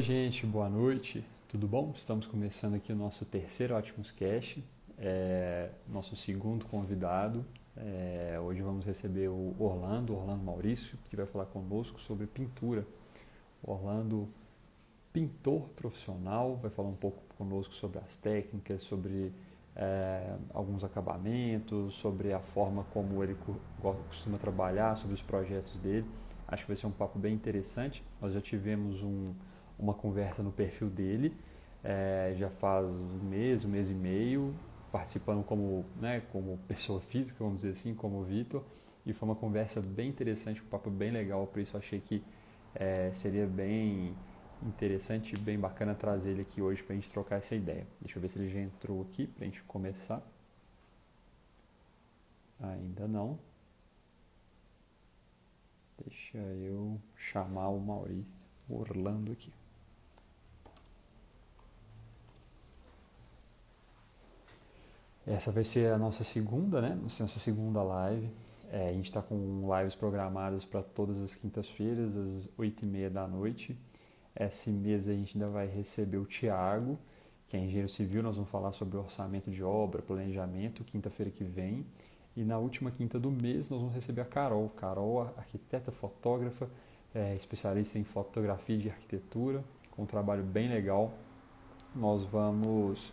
Oi, gente, boa noite, tudo bom? Estamos começando aqui o nosso terceiro Ótimos Cast, é, nosso segundo convidado. É, hoje vamos receber o Orlando, Orlando Maurício, que vai falar conosco sobre pintura. Orlando, pintor profissional, vai falar um pouco conosco sobre as técnicas, sobre é, alguns acabamentos, sobre a forma como ele costuma trabalhar, sobre os projetos dele. Acho que vai ser um papo bem interessante. Nós já tivemos um, uma conversa no perfil dele, é, já faz um mês, um mês e meio, participando como, né, como pessoa física, vamos dizer assim, como o Vitor. E foi uma conversa bem interessante, um papo bem legal, por isso achei que é, seria bem interessante e bem bacana trazer ele aqui hoje para a gente trocar essa ideia. Deixa eu ver se ele já entrou aqui para a gente começar. Ainda não. Deixa eu chamar o Maurício Orlando aqui. Essa vai ser a nossa segunda, né? Nossa segunda live. É, a gente está com lives programadas para todas as quintas-feiras, às oito e meia da noite. Esse mês a gente ainda vai receber o Tiago, que é engenheiro civil. Nós vamos falar sobre orçamento de obra, planejamento, quinta-feira que vem. E na última quinta do mês nós vamos receber a Carol. Carol, arquiteta, fotógrafa, é, especialista em fotografia de arquitetura, com um trabalho bem legal. Nós vamos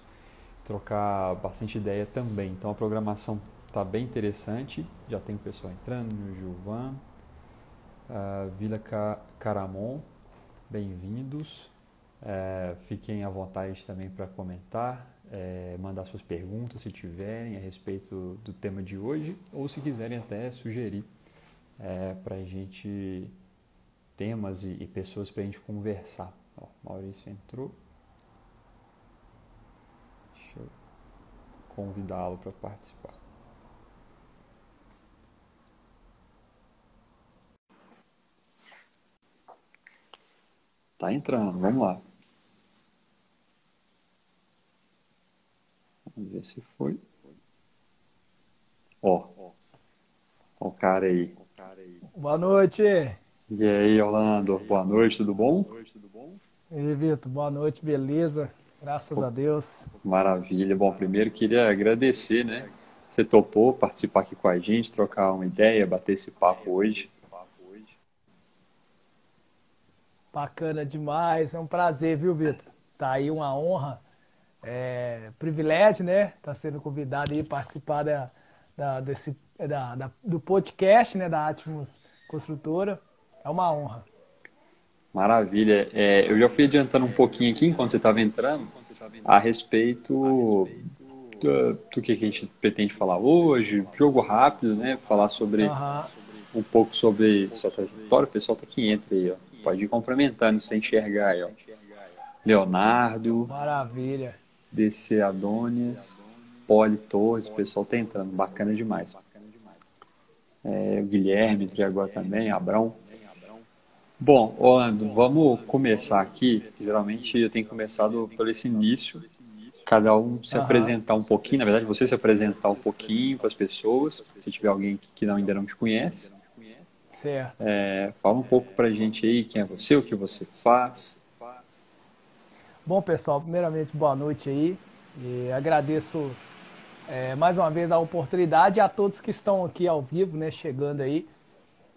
trocar bastante ideia também. Então a programação está bem interessante. Já tem pessoal entrando, no Gilvan, Vila Caramon, bem-vindos. É, fiquem à vontade também para comentar, é, mandar suas perguntas se tiverem a respeito do, do, tema de hoje, ou se quiserem até sugerir é, para a gente temas e, e pessoas para a gente conversar. Ó, Maurício entrou. Deixa eu convidá-lo para participar. Tá entrando, vamos lá. Vamos ver se foi. Ó, ó o cara aí. Boa noite. E aí, Orlando, boa noite, tudo bom? E aí, Vitor, boa noite, beleza? Graças a Deus. Maravilha. Bom, primeiro queria agradecer, né? Você topou participar aqui com a gente, trocar uma ideia, bater esse papo hoje. Bacana demais, é um prazer, viu, Vitor? Tá aí uma honra, é, privilégio, né? Tá sendo convidado aí a participar da, da, desse, da, da, do podcast, né, da Atmos Construtora. É uma honra. Maravilha. É, eu já fui adiantando um pouquinho aqui enquanto você estava entrando a respeito do, do, que a gente pretende falar hoje, jogo rápido, né? Falar sobre uhum. um pouco sobre sua trajetória. O pessoal tá aqui entra aí, ó. Pode ir complementando sem enxergar aí, ó. Leonardo. Maravilha. DC Adonias. Poli Torres, o pessoal tá entrando. Bacana demais. É, o Guilherme entrou agora também, Abrão. Bom, Orlando, vamos começar aqui. Geralmente eu tenho começado pelo esse início. Cada um se uhum. apresentar um pouquinho, na verdade, você se apresentar um pouquinho para as pessoas, se tiver alguém que não, ainda não te conhece. Certo. É, fala um pouco para a gente aí quem é você, o que você faz. Bom, pessoal, primeiramente, boa noite aí. E agradeço é, mais uma vez a oportunidade a todos que estão aqui ao vivo, né, chegando aí.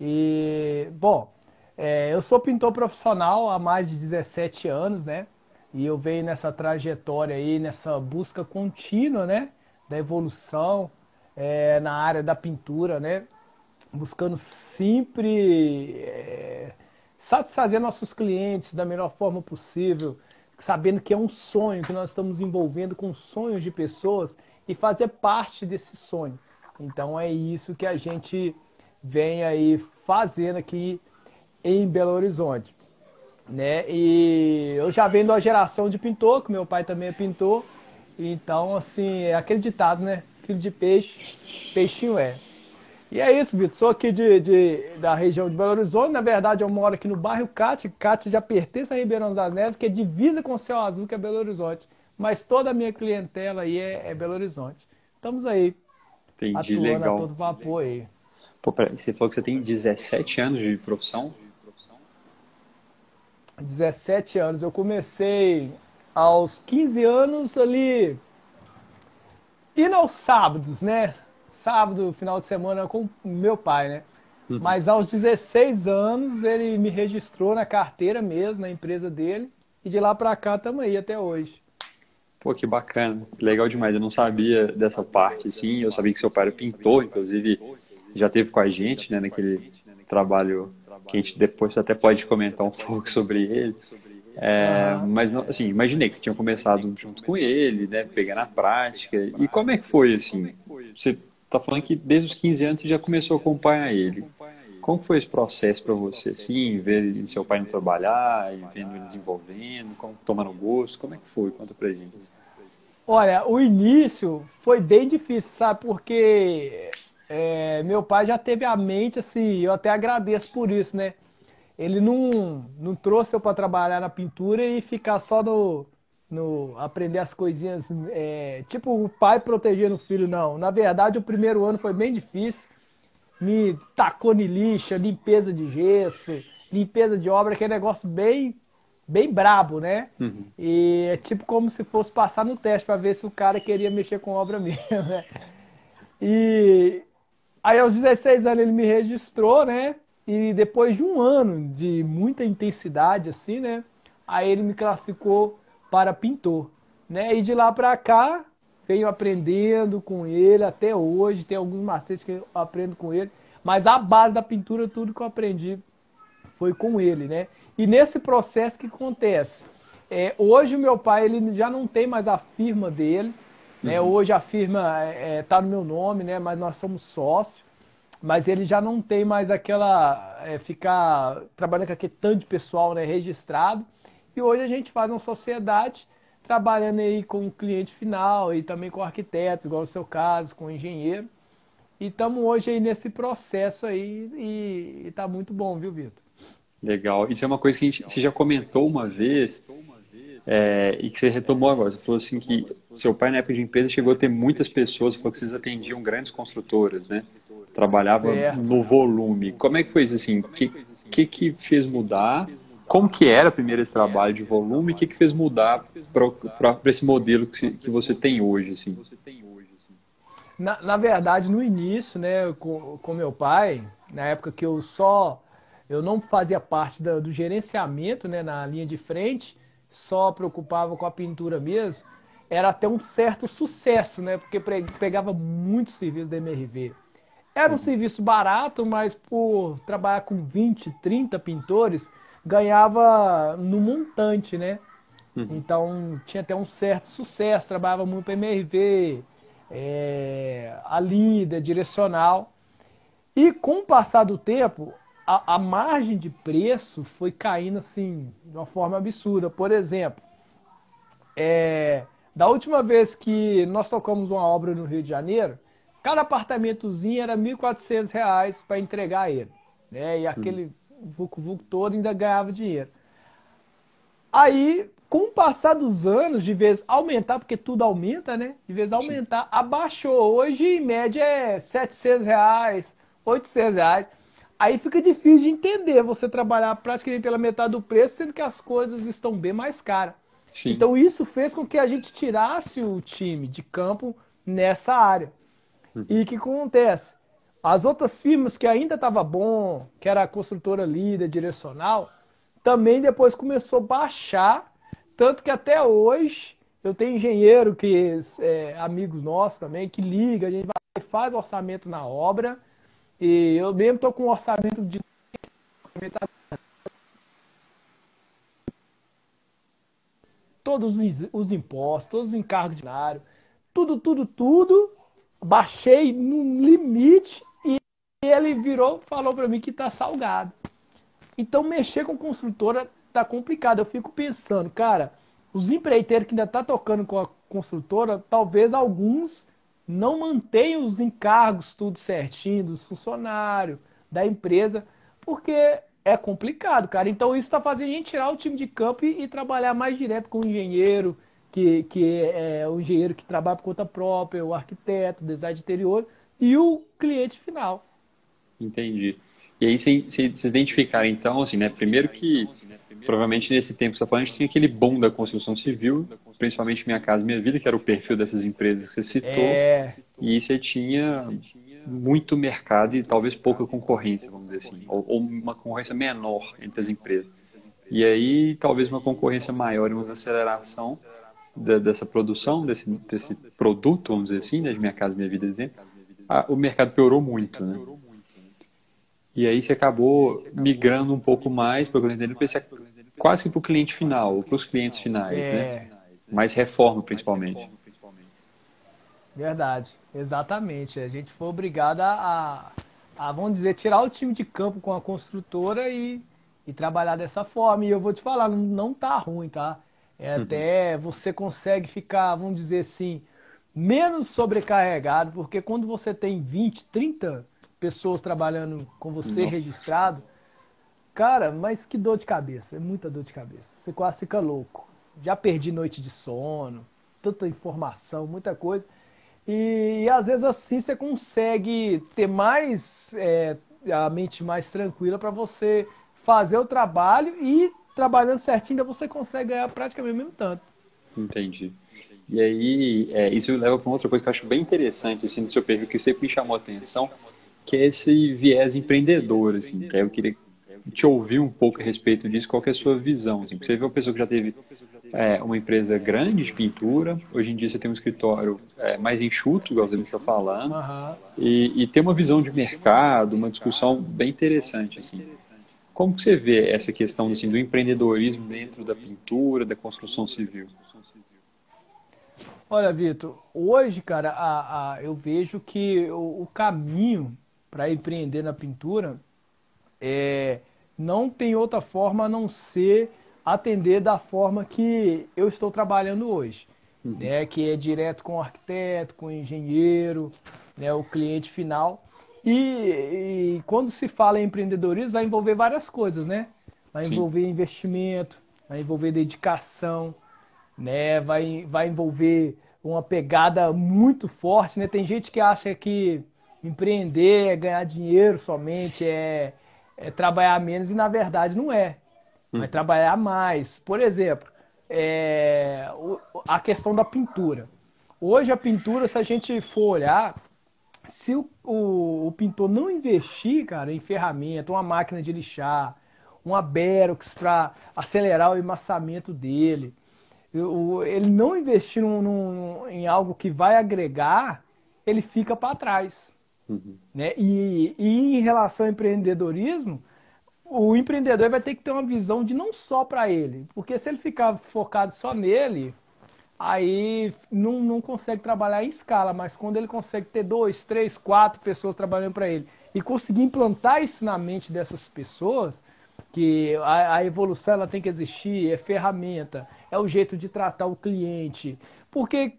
E, bom, é, eu sou pintor profissional há mais de 17 anos, né? E eu venho nessa trajetória aí, nessa busca contínua, né? Da evolução é, na área da pintura, né? buscando sempre é, satisfazer nossos clientes da melhor forma possível, sabendo que é um sonho, que nós estamos envolvendo com sonhos de pessoas e fazer parte desse sonho. Então é isso que a gente vem aí fazendo aqui em Belo Horizonte. Né? E eu já venho da geração de pintor, que meu pai também é pintor. Então, assim, é aquele ditado, né? Filho de peixe, peixinho é. E é isso, Vitor. Sou aqui de, de, da região de Belo Horizonte. Na verdade, eu moro aqui no bairro Cate. Cate já pertence a Ribeirão das Neves, que é divisa com o Céu Azul, que é Belo Horizonte. Mas toda a minha clientela aí é, é Belo Horizonte. Estamos aí. Entendi, atuando legal. a todo vapor aí. Pô, peraí, você falou que você tem 17 anos de profissão? 17 anos. Eu comecei aos 15 anos ali, indo aos sábados, né? Sábado, final de semana com meu pai, né? Uhum. Mas aos 16 anos ele me registrou na carteira mesmo, na empresa dele. E de lá para cá estamos aí até hoje. Pô, que bacana. Legal demais. Eu não sabia dessa parte, assim. Eu sabia que seu pai era pintor, inclusive já teve com a gente, né, naquele trabalho que a gente depois até pode comentar um pouco sobre ele. É, mas, assim, imaginei que você tinha começado junto com ele, né, pegando a prática. E como é que foi, assim? Você tá falando que desde os 15 anos você já começou a acompanhar ele. Como foi esse processo para você, assim, ver seu pai não trabalhar, e vendo ele desenvolvendo, como, tomando gosto, como é que foi? Conta pra gente. Olha, o início foi bem difícil, sabe? Porque é, meu pai já teve a mente, assim, eu até agradeço por isso, né? Ele não, não trouxe eu para trabalhar na pintura e ficar só no, no aprender as coisinhas, é, tipo o pai protegendo o filho, não. Na verdade, o primeiro ano foi bem difícil me tacou em lixa, limpeza de gesso, limpeza de obra, que é negócio bem bem brabo, né? Uhum. E é tipo como se fosse passar no teste para ver se o cara queria mexer com obra mesmo, né? E aí aos 16 anos ele me registrou, né? E depois de um ano de muita intensidade assim, né? Aí ele me classificou para pintor, né? E de lá para cá venho aprendendo com ele até hoje. Tem alguns macetes que eu aprendo com ele. Mas a base da pintura, tudo que eu aprendi foi com ele, né? E nesse processo que acontece? É, hoje o meu pai ele já não tem mais a firma dele, né? Hoje a firma está é, tá no meu nome, né? Mas nós somos sócios. Mas ele já não tem mais aquela é, ficar trabalhando com aquele tanto de pessoal, né? Registrado. E hoje a gente faz uma sociedade trabalhando aí com o cliente final e também com arquitetos, igual no seu caso, com engenheiro. E estamos hoje aí nesse processo aí e está muito bom, viu, Vitor? Legal. Isso é uma coisa que a gente, você já comentou uma vez é, e que você retomou agora. Você falou assim que seu pai na época de empresa chegou a ter muitas pessoas, falou que vocês atendiam grandes construtoras, né? Trabalhava certo. no volume. Como é que foi isso assim? O que, que, que fez mudar? como que era primeiro esse trabalho de volume o que, que fez mudar para esse modelo que, que você tem hoje? Assim? Na, na verdade, no início, né, com, com meu pai, na época que eu só eu não fazia parte da, do gerenciamento né, na linha de frente, só preocupava com a pintura mesmo, era até um certo sucesso, né? Porque pegava muito serviço da MRV. Era um uhum. serviço barato, mas por trabalhar com 20, 30 pintores, ganhava no montante, né? Uhum. Então tinha até um certo sucesso, trabalhava muito para MRV, é, a líder, direcional. E com o passar do tempo, a, a, margem de preço foi caindo assim de uma forma absurda. Por exemplo, é, da última vez que nós tocamos uma obra no Rio de Janeiro, cada apartamentozinho era R$ 1.400 para entregar ele. Né? E aquele uhum Vucu Vucu todo ainda ganhava dinheiro. Aí, com o passar dos anos, de vez aumentar, porque tudo aumenta, né? De vez aumentar, Sim. abaixou. Hoje, em média, é 700 reais, 800 reais. Aí fica difícil de entender você trabalhar praticamente pela metade do preço, sendo que as coisas estão bem mais caras. Sim. Então isso fez com que a gente tirasse o time de campo nessa área. Uhum. E o que acontece? As outras firmas que ainda estava bom, que era a construtora líder, direcional, também depois começou a baixar, tanto que até hoje eu tenho engenheiro que é amigos nossos também, que liga, a gente vai faz orçamento na obra, e eu mesmo estou com um orçamento de todos os impostos, todos os encargos de tudo, tudo, tudo, baixei no limite e ele virou, falou para mim que tá salgado. Então mexer com construtora tá complicado. Eu fico pensando, cara, os empreiteiros que ainda tá tocando com a construtora, talvez alguns não mantenham os encargos tudo certinho dos funcionários, da empresa, porque é complicado, cara. Então isso está fazendo a gente tirar o time de campo e, e, trabalhar mais direto com o engenheiro, que, que é o engenheiro que trabalha por conta própria, o arquiteto, o design de interior e o cliente final. Entendi. E aí vocês identificaram, então, assim, né? Primeiro que provavelmente nesse tempo que você está falando, a gente tinha aquele boom da construção civil, principalmente Minha Casa Minha Vida, que era o perfil dessas empresas que você citou, é... e você tinha muito mercado e talvez pouca concorrência, vamos dizer assim, ou, ou uma concorrência menor entre as empresas. E aí, talvez uma concorrência maior e uma aceleração da, dessa produção, desse, desse produto, vamos dizer assim, né, de Minha Casa Minha Vida, exemplo, a, o mercado piorou muito, né? E aí você acabou migrando um pouco mais, para eu entender, quase que para o cliente final, para os clientes finais, né? é... né? Mais reforma, principalmente. Verdade, exatamente. A gente foi obrigado a, a, vamos dizer, tirar o time de campo com a construtora e, e trabalhar dessa forma. E eu vou te falar, não, não tá ruim, tá? É uhum. até você consegue ficar, vamos dizer assim, menos sobrecarregado, porque quando você tem 20, 30 pessoas trabalhando com você Nossa. registrado, cara, mas que dor de cabeça, é muita dor de cabeça. Você quase fica louco. Já perdi noite de sono, tanta informação, muita coisa. E, e às vezes assim você consegue ter mais é, a mente mais tranquila para você fazer o trabalho e trabalhando certinho você consegue ganhar praticamente o mesmo tanto. Entendi. E aí, é, isso leva para outra coisa que eu acho bem interessante assim, no seu perfil, que sempre me chamou a atenção, que é esse viés empreendedor, assim, que eu queria te ouvir um pouco a respeito disso, qual é a sua visão, assim, você vê uma pessoa que já teve é, uma empresa grande de pintura, hoje em dia você tem um escritório é, mais enxuto, igual você está falando, uhum. e, e tem uma visão de mercado, uma discussão bem interessante, assim. Como que você vê essa questão assim, do empreendedorismo dentro da pintura, da construção civil? Olha, Vitor, hoje, cara, a, a, eu vejo que o, o caminho para empreender na pintura é, não tem outra forma a não ser atender da forma que eu estou trabalhando hoje, uhum. né, que é direto com o arquiteto, com o engenheiro, né, o cliente final. E, e, quando se fala em empreendedorismo, vai envolver várias coisas, né? Vai envolver Sim. investimento, vai envolver dedicação, né? Vai, vai envolver uma pegada muito forte, né? Tem gente que acha que empreender é ganhar dinheiro somente, é, é trabalhar menos e na verdade não é. Vai hum. trabalhar mais. Por exemplo, é, a questão da pintura. Hoje a pintura, se a gente for olhar, se o, o, o, pintor não investir, cara, em ferramenta, uma máquina de lixar, uma Berox para acelerar o emassamento dele, ele não investir num, num, em algo que vai agregar, ele fica para trás. Uhum. Né? E, e, em relação ao empreendedorismo, o empreendedor vai ter que ter uma visão de não só para ele, porque se ele ficar focado só nele, aí não, não consegue trabalhar em escala, mas quando ele consegue ter dois, três, quatro pessoas trabalhando para ele e conseguir implantar isso na mente dessas pessoas, que a, a, evolução ela tem que existir, é ferramenta, é o jeito de tratar o cliente, porque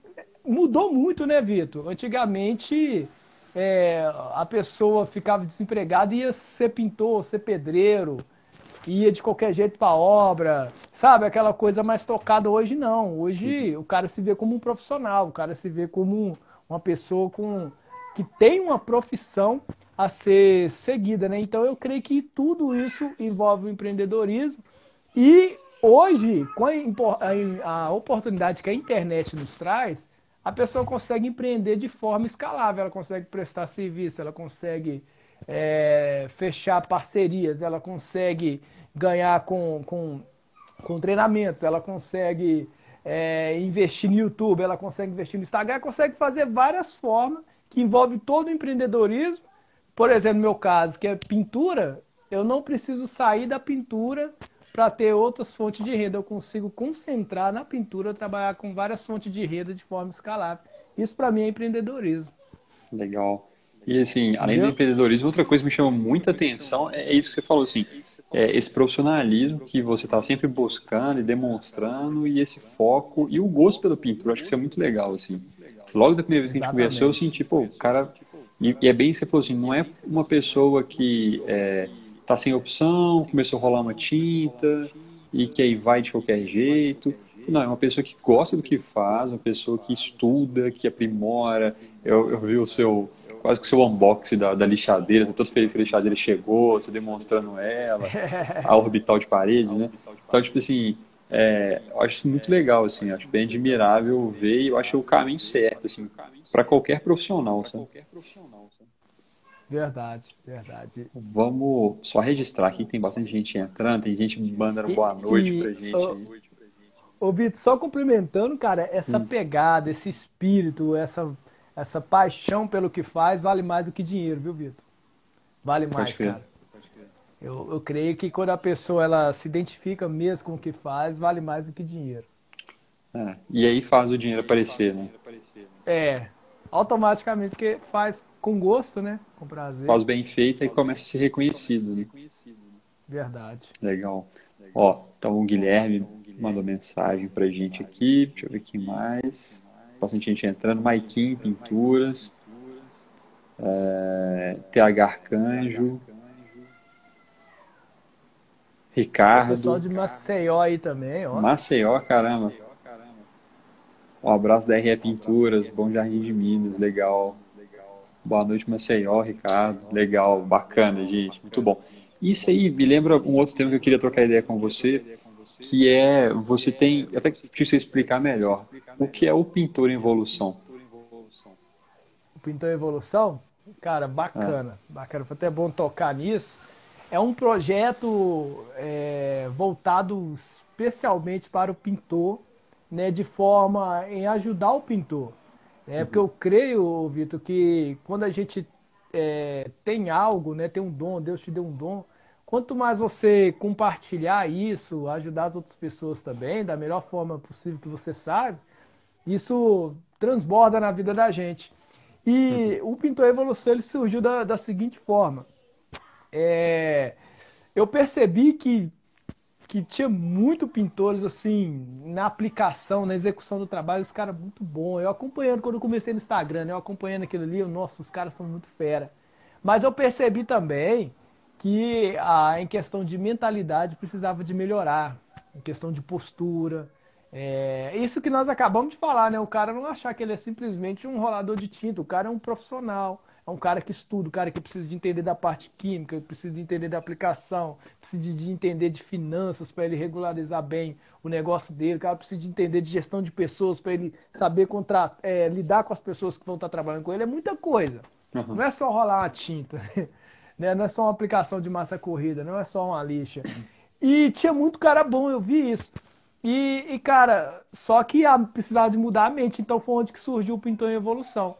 mudou muito, né, Vitor? Antigamente é, a pessoa ficava desempregada e ia ser pintor, ser pedreiro, ia de qualquer jeito para obra, sabe? Aquela coisa mais tocada hoje não. Hoje o cara se vê como um profissional, o cara se vê como uma pessoa com que tem uma profissão a ser seguida, né? Então eu creio que tudo isso envolve o empreendedorismo e hoje com a, a oportunidade que a internet nos traz, a pessoa consegue empreender de forma escalável, ela consegue prestar serviço, ela consegue é, fechar parcerias, ela consegue ganhar com, com, com treinamentos, ela consegue é, investir no YouTube, ela consegue investir no Instagram, ela consegue fazer várias formas que envolve todo o empreendedorismo. Por exemplo, no meu caso, que é pintura, eu não preciso sair da pintura para ter outras fontes de renda. Eu consigo concentrar na pintura, trabalhar com várias fontes de renda de forma escalável. Isso para mim é empreendedorismo. Legal. E assim, além do empreendedorismo, outra coisa que me chama muita atenção é isso que você falou assim, é esse profissionalismo que você está sempre buscando e demonstrando e esse foco e o gosto pela pintura. Eu acho que isso é muito legal assim. Logo da primeira vez que a gente Exatamente. conversou, eu senti, pô, o cara e, e, é bem que você falou assim, não é uma pessoa que é, tá sem opção, começou a rolar uma tinta e que aí vai de qualquer jeito. Não, é uma pessoa que gosta do que faz, uma pessoa que estuda, que aprimora. Eu, eu vi o seu, quase que o seu unboxing da, da lixadeira, tô todo feliz que a lixadeira chegou, você demonstrando ela, a orbital de parede, né? Então, Então, tipo assim, é, eu acho isso muito legal, assim, acho bem admirável ver e eu acho o caminho certo, assim, para qualquer profissional, sabe? Verdade, verdade. Vamos só registrar aqui, tem bastante gente entrando, tem gente mandando boa noite e, pra gente. Ô, ô Vitor, só complementando, cara, essa hum. pegada, esse espírito, essa, essa paixão pelo que faz, vale mais do que dinheiro, viu, Vitor? Vale mais, cara. Eu, eu creio que quando a pessoa ela se identifica mesmo com o que faz, vale mais do que dinheiro. É, e aí faz o dinheiro aparecer, né? É, automaticamente, porque faz com gosto, né? Com prazer. Faz bem feito e começa a ser reconhecido, né? Verdade. Legal. Ó, então o Guilherme mandou mensagem pra gente aqui. Deixa eu ver aqui mais. Bastante gente entrando. Maiquinho, pinturas. É, TH Arcanjo. Ricardo. O pessoal de Maceió aí também, ó. Maceió, caramba. Um abraço da RE Pinturas, Bom Jardim de Minas, legal. Boa noite, Maceió, Ricardo. Legal, bacana, gente. Muito bom. Isso aí me lembra um outro tema que eu queria trocar ideia com você, que é você tem. Até que você explicar melhor. O que é o pintor em evolução? O pintor em evolução? Cara, bacana. Ah. Bacana. Foi até bom tocar nisso. É um projeto é, voltado especialmente para o pintor, né, de forma em ajudar o pintor. É porque eu creio, Vitor, que quando a gente é, tem algo, né, tem um dom, Deus te deu um dom, quanto mais você compartilhar isso, ajudar as outras pessoas também, da melhor forma possível que você sabe, isso transborda na vida da gente. E uhum. o Pintor Evolução ele surgiu da, da seguinte forma. É, eu percebi que que tinha muito pintores assim na aplicação, na execução do trabalho, os caras muito bons. Eu acompanhando quando eu comecei no Instagram, né, eu acompanhando aquilo ali, eu, nossa, os caras são muito fera. Mas eu percebi também que ah, em questão de mentalidade precisava de melhorar, em questão de postura. É, isso que nós acabamos de falar, né? O cara não achar que ele é simplesmente um rolador de tinta, o cara é um profissional é um cara que estuda, um cara que precisa de entender da parte química, precisa de entender da aplicação, precisa de entender de finanças para ele regularizar bem o negócio dele, o cara precisa de entender de gestão de pessoas para ele saber é, lidar com as pessoas que vão estar trabalhando com ele. É muita coisa. Uhum. Não é só rolar uma tinta, né? não é só uma aplicação de massa corrida, não é só uma lixa. E tinha muito cara bom, eu vi isso. E, e cara, só que precisava de mudar a mente, então foi onde que surgiu o Pintor em Evolução.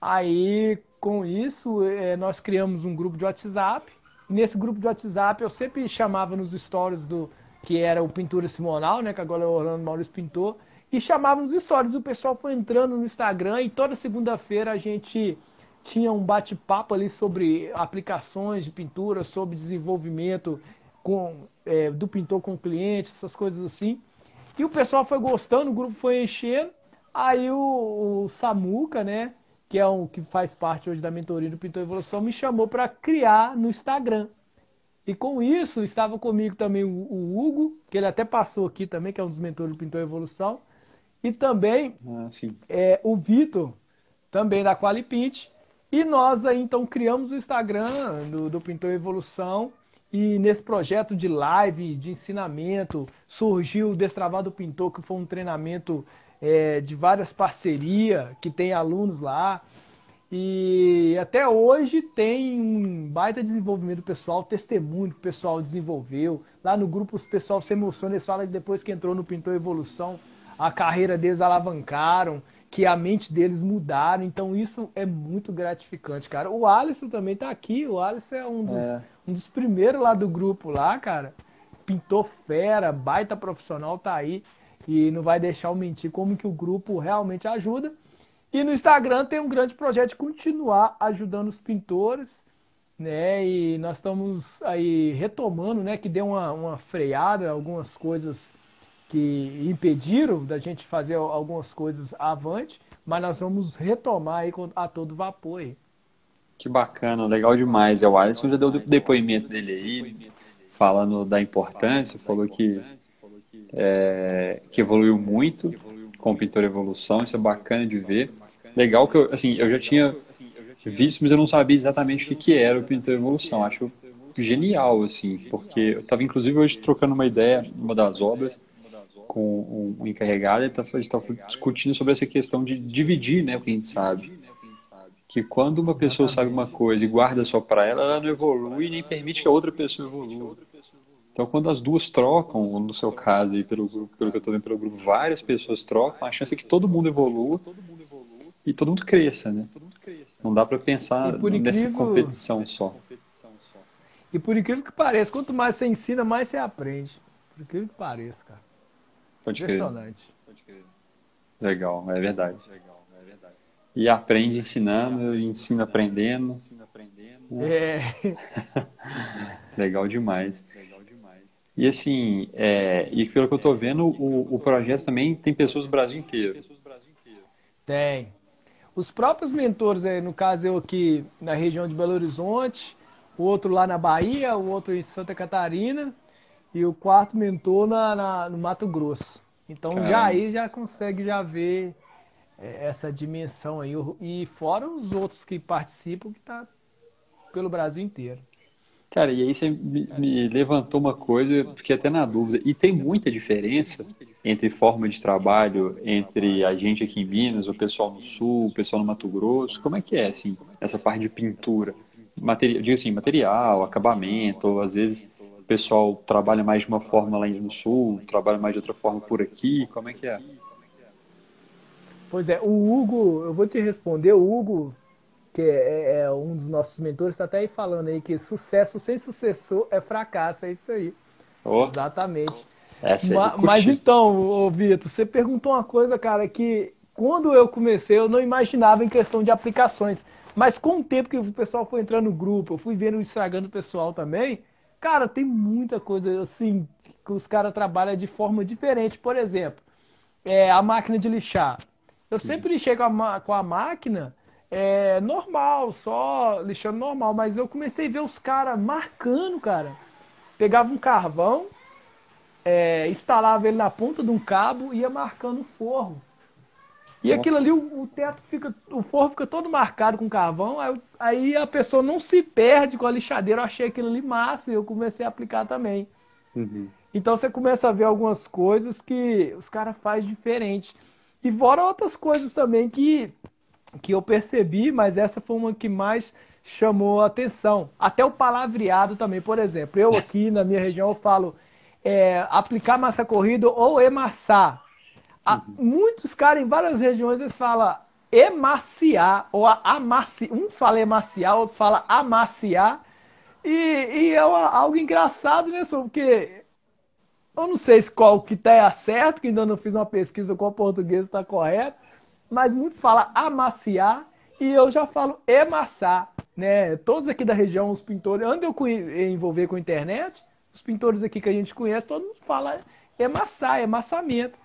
Aí com isso, é, nós criamos um grupo de WhatsApp. Nesse grupo de WhatsApp, eu sempre chamava nos stories do que era o Pintura Simonal, né? Que agora é o Orlando Maurício Pintor. E chamava nos stories. O pessoal foi entrando no Instagram e toda segunda-feira a gente tinha um bate-papo ali sobre aplicações de pintura, sobre desenvolvimento com, é, do pintor com clientes, essas coisas assim. E o pessoal foi gostando, o grupo foi enchendo. Aí o, o Samuca, né? Que é um que faz parte hoje da mentoria do Pintor Evolução, me chamou para criar no Instagram. E com isso estava comigo também o, o, Hugo, que ele até passou aqui também, que é um dos mentores do Pintor Evolução, e também ah, é, o Vitor, também da Qualipint. E nós aí então criamos o Instagram do, do Pintor Evolução. E nesse projeto de live, de ensinamento, surgiu o Destravado Pintor, que foi um treinamento é, de várias parcerias que tem alunos lá. E até hoje tem um baita desenvolvimento pessoal, testemunho que o pessoal desenvolveu. Lá no grupo os pessoal se emociona, eles falam que depois que entrou no Pintor Evolução, a carreira deles alavancaram, que a mente deles mudaram. Então isso é muito gratificante, cara. O Alisson também tá aqui, o Alisson é um dos, é. Um dos primeiros lá do grupo lá, cara. Pintor fera, baita profissional, tá aí e não vai deixar eu mentir como que o grupo realmente ajuda. E no Instagram tem um grande projeto de continuar ajudando os pintores, né? E nós estamos aí retomando, né? Que deu uma, uma freada, algumas coisas que impediram da gente fazer algumas coisas avante, mas nós vamos retomar aí a todo vapor aí. Que bacana, legal demais. É, o Alisson já deu o depoimento dele aí, falando da importância, falou que é, que evoluiu muito com o Pintor Evolução, isso é bacana de ver. Legal que eu, assim, eu já tinha visto, mas eu não sabia exatamente o que, que era o Pintor Evolução. Acho genial, assim, porque eu estava inclusive hoje trocando uma ideia, uma das obras, com um encarregado, ele estava discutindo sobre essa questão de dividir né, o que a gente sabe. Que quando uma pessoa sabe uma coisa e guarda só para ela, ela não evolui nem permite que a outra pessoa evolua. Então, quando as duas trocam, no seu caso, aí, pelo, grupo, pelo que eu estou vendo pelo grupo, várias pessoas trocam, a chance é que todo mundo evolua e todo mundo cresça, né? Não dá para pensar incrível, nessa competição só. E por incrível que pareça, quanto mais você ensina, mais você aprende. Por incrível que pareça, cara. Pode Impressionante. Crer. Legal, é verdade. E aprende ensinando, ensina aprendendo. É. Legal demais. E assim, é, e pelo que eu estou vendo, o, o projeto também tem pessoas do Brasil inteiro. Tem. Os próprios mentores, no caso eu aqui na região de Belo Horizonte, o outro lá na Bahia, o outro em Santa Catarina e o quarto mentor na, na no Mato Grosso. Então Caramba. já aí já consegue já ver é, essa dimensão aí. E fora os outros que participam, que está pelo Brasil inteiro. Cara, e aí você me, me levantou uma coisa, fiquei até na dúvida. E tem muita diferença entre forma de trabalho entre a gente aqui em Minas, o pessoal no Sul, o pessoal no Mato Grosso? Como é que é, assim, essa parte de pintura? Material, digo assim, material, acabamento, ou às vezes o pessoal trabalha mais de uma forma lá no Sul, trabalha mais de outra forma por aqui, como é que é? Pois é, o Hugo, eu vou te responder, o Hugo que é, é, é, um dos nossos mentores, está até aí falando aí que sucesso sem sucessor é fracasso, é isso aí. Oh. Exatamente. Essa mas, mas então, Vitor, você perguntou uma coisa, cara, que quando eu comecei eu não imaginava em questão de aplicações. Mas com o tempo que o pessoal foi entrando no grupo, eu fui vendo o Instagram do pessoal também, cara, tem muita coisa assim que os caras trabalham de forma diferente. Por exemplo, é, a máquina de lixar. Eu sempre lixei com a, com a máquina é, normal, só lixando normal. Mas eu comecei a ver os caras marcando, cara. Pegava um carvão, é, instalava ele na ponta de um cabo e ia marcando o forro. E aquilo ali, o, o, teto fica, o forro fica todo marcado com carvão, aí, aí, a pessoa não se perde com a lixadeira. Eu achei aquilo ali massa e eu comecei a aplicar também. Uhum. Então você começa a ver algumas coisas que os caras fazem diferente. E fora outras coisas também que que eu percebi, mas essa foi uma que mais chamou a atenção. Até o palavreado também, por exemplo. Eu aqui na minha região eu falo é, aplicar massa corrida ou emassar. Uhum. Muitos caras em várias regiões eles falam emaciar ou amaciar. Uns falam emaciar, outros falam amaciar. E, e é algo engraçado, né, Porque eu não sei se qual que está certo, que ainda não fiz uma pesquisa qual português está correto mas muitos falam amaciar e eu já falo emassar, né? Todos aqui da região, os pintores, antes eu envolver com a internet, os pintores aqui que a gente conhece, todo mundo fala emassar, emassamento.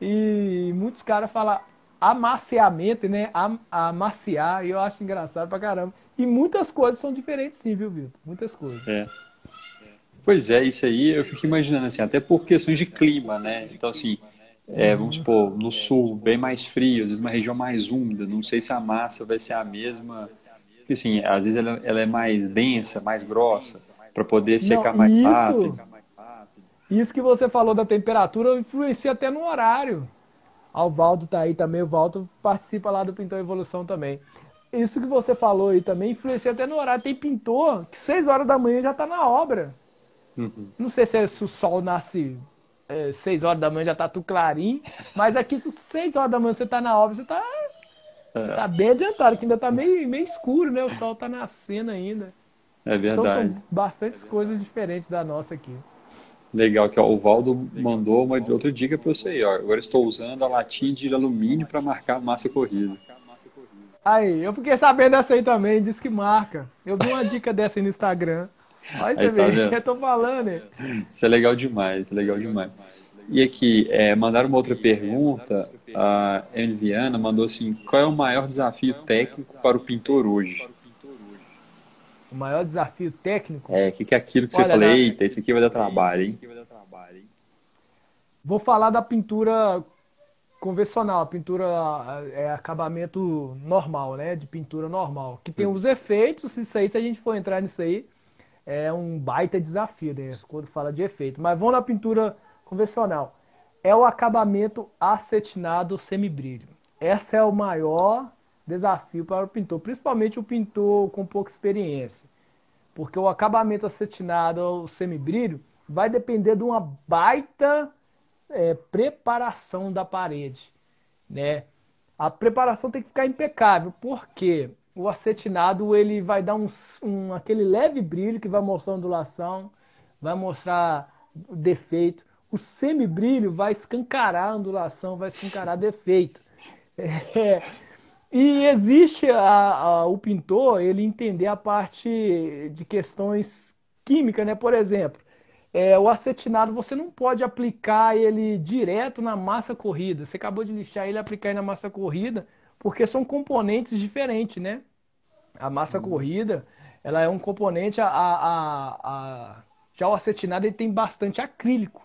E muitos caras falam amaciamento, né? Am amaciar, e eu acho engraçado pra caramba. E muitas coisas são diferentes sim, viu, Vitor? Muitas coisas. É. Pois é, isso aí eu fico imaginando assim, até por questões de clima, né? Então, assim, é, vamos supor, no sul, bem mais frio, às vezes uma região mais úmida, não sei se a massa vai ser a mesma, porque assim, às vezes ela, ela é mais densa, mais grossa, para poder secar não, mais isso, rápido. Isso que você falou da temperatura influencia até no horário. Ah, o Valdo tá aí também, o Valdo participa lá do Pintor Evolução também. Isso que você falou aí também influencia até no horário. Tem pintor que 6 horas da manhã já tá na obra. Uhum. Não sei se, é, se o sol nasce é, 6 horas da manhã já tá tudo clarinho. Mas aqui, se 6 horas da manhã você tá na obra, você tá, é. tá bem adiantado, que ainda tá meio, meio escuro, né? O sol tá nascendo ainda. É verdade. Então são bastantes é coisas diferentes da nossa aqui. Legal, que ó, o Valdo mandou uma outra dica para você aí, ó. Agora estou usando a latinha de alumínio para marcar massa corrida. Aí, eu fiquei sabendo dessa aí também, diz que marca. Eu vi uma dica dessa aí no Instagram. Olha você tá vê, eu tô falando. Isso é legal demais, é legal demais. E aqui, é, mandaram uma outra pergunta, a Viana mandou assim, qual é o maior desafio técnico para o pintor hoje? O maior desafio técnico? É, o que, que é aquilo que Olha, você falou, né? eita, esse aqui vai dar trabalho, hein? Vou falar da pintura convencional, a pintura é acabamento normal, né? De pintura normal. Que tem uhum. os efeitos, isso aí, se a gente for entrar nisso aí, é um baita desafio, né? Quando fala de efeito. Mas vamos na pintura convencional. É o acabamento acetinado semibrilho. Esse é o maior desafio para o pintor, principalmente o pintor com pouca experiência. Porque o acabamento acetinado ou semibrilho vai depender de uma baita é, preparação da parede, né? A preparação tem que ficar impecável, porque o acetinado ele vai dar um, um, aquele leve brilho que vai mostrar ondulação, vai mostrar defeito. O semibrilho vai escancarar a ondulação, vai escancarar defeito. É, e existe a, a, o pintor ele entender a parte de questões químicas, né? Por exemplo, é, o acetinado você não pode aplicar ele direto na massa corrida. Você acabou de lixar ele e aplicar ele na massa corrida, porque são componentes diferentes, né? A massa hum. corrida, ela é um componente, a, a, a, já o acetinado ele tem bastante acrílico.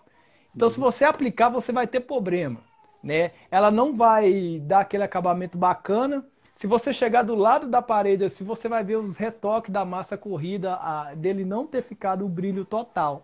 Então, se uhum. você aplicar, você vai ter problema né? Ela não vai dar aquele acabamento bacana. Se você chegar do lado da parede, assim, você vai ver os retoques da massa corrida, a, dele não ter ficado o brilho total,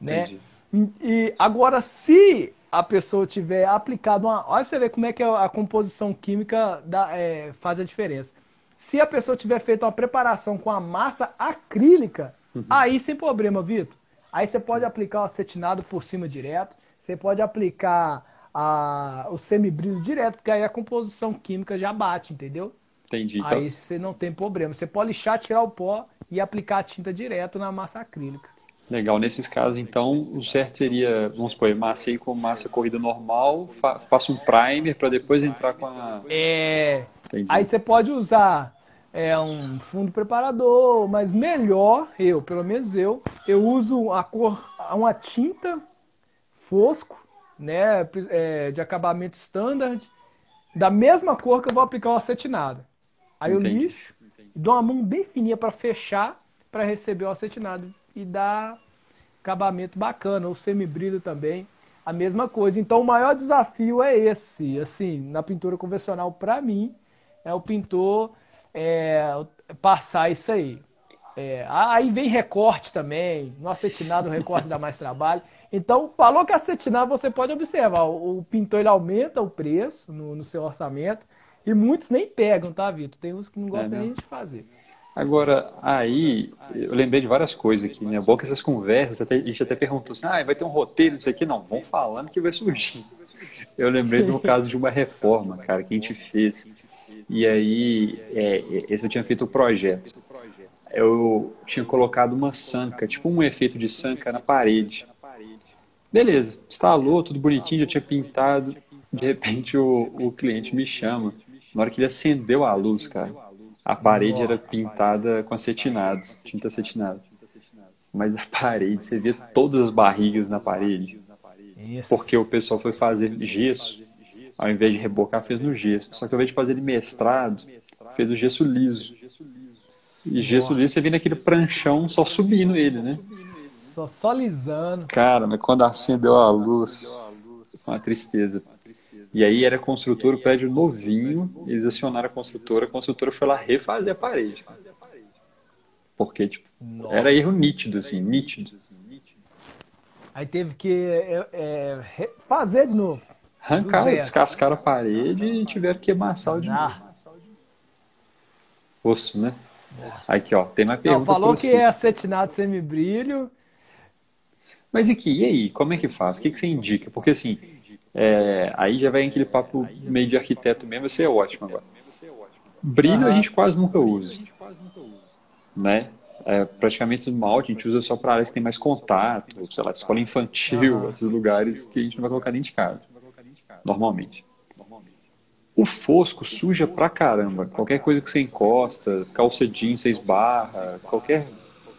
né? E, e agora, se a pessoa tiver aplicado uma, olha você ver como é que a, composição química da, é, faz a diferença. Se a pessoa tiver feito uma preparação com a massa acrílica, uhum. aí sem problema, Vitor. Aí você pode aplicar o acetinado por cima direto. Você pode aplicar a, o semibrilho direto, porque aí a composição química já bate, entendeu? Entendi. Então... Aí você não tem problema. Você pode lixar, tirar o pó e aplicar a tinta direto na massa acrílica. Legal, nesses casos, então, o certo seria, vamos supor, massa aí com massa corrida normal, fa passa um primer para depois entrar com a. É. Entendi. Aí você pode usar é, um fundo preparador, mas melhor, eu, pelo menos eu, eu uso a cor, uma tinta fosco né, é, de acabamento standard, da mesma cor que eu vou aplicar o acetinado. Aí Entendi. eu lixo, Entendi. dou uma mão bem fininha para fechar, para receber o acetinado e dar acabamento bacana, o semibrilho também, a mesma coisa. Então o maior desafio é esse, assim, na pintura convencional para mim, é o pintor é, passar isso aí. É, aí vem recorte também, no acetinado o recorte dá mais trabalho. Então, falou que acetinar, você pode observar, o, pintor ele aumenta o preço no, no, seu orçamento e muitos nem pegam, tá, Vitor? Tem uns que não gostam é, nem de fazer. Agora, aí, eu lembrei de várias coisas aqui, né? Bom que essas conversas, até, a gente até perguntou assim, ah, vai ter um roteiro, isso aqui. Não, vão falando que vai surgir. Eu lembrei do caso de uma reforma, cara, que a gente fez. E aí, é, esse eu tinha feito o projeto. Eu tinha colocado uma sanca, tipo um efeito de sanca na parede. Beleza, instalou, tudo bonitinho, já tinha pintado. De repente o, o cliente me chama. Na hora que ele acendeu a luz, cara, a parede era pintada com acetinado, tinta acetinada. Mas a parede, você via todas as barrigas na parede. Porque o pessoal foi fazer gesso, ao invés de rebocar, fez no gesso. Só que ao invés de fazer ele mestrado, fez o gesso liso. E gesso liso, você vê naquele pranchão só subindo ele, né? só, só lisando. Cara, mas quando acendeu a luz, foi uma tristeza. E aí era construtor, o prédio novinho, eles acionaram a construtora, a construtora foi lá refazer a parede. Porque, tipo, era erro nítido, assim, nítido. Aí teve que é, é, fazer de novo. Arrancaram, descascaram a parede e tiveram que amassar o de novo. Osso, né? Nossa. Aqui, ó, tem mais pergunta. Não, falou que é acetinado semibrilho mas aqui, e aí, como é que faz? O que, que você indica? Porque assim, é, aí já vem aquele papo meio de arquiteto mesmo, você é ótimo agora. Brilho a gente quase nunca usa. Né? É, praticamente esmalte a gente usa só para áreas que tem mais contato, sei lá, escola infantil, esses lugares que a gente não vai colocar dentro de casa, normalmente. O fosco suja pra caramba. Qualquer coisa que você encosta, calça jeans, você esbarra, qualquer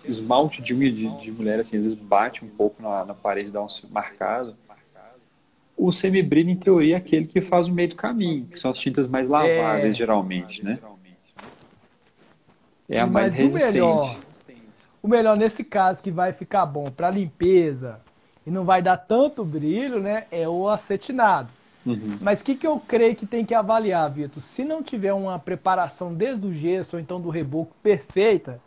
esmalte de unha de, de mulher, assim, às vezes bate um pouco na, na parede, dá um marcado. O semibrilho, em teoria, é aquele que faz o meio do caminho, que são as tintas mais laváveis, é... geralmente, né? É a mais resistente. O melhor, o melhor nesse caso, que vai ficar bom para limpeza e não vai dar tanto brilho, né? É o acetinado. Uhum. Mas o que, que eu creio que tem que avaliar, Vitor? Se não tiver uma preparação desde o gesso ou então do reboco perfeita,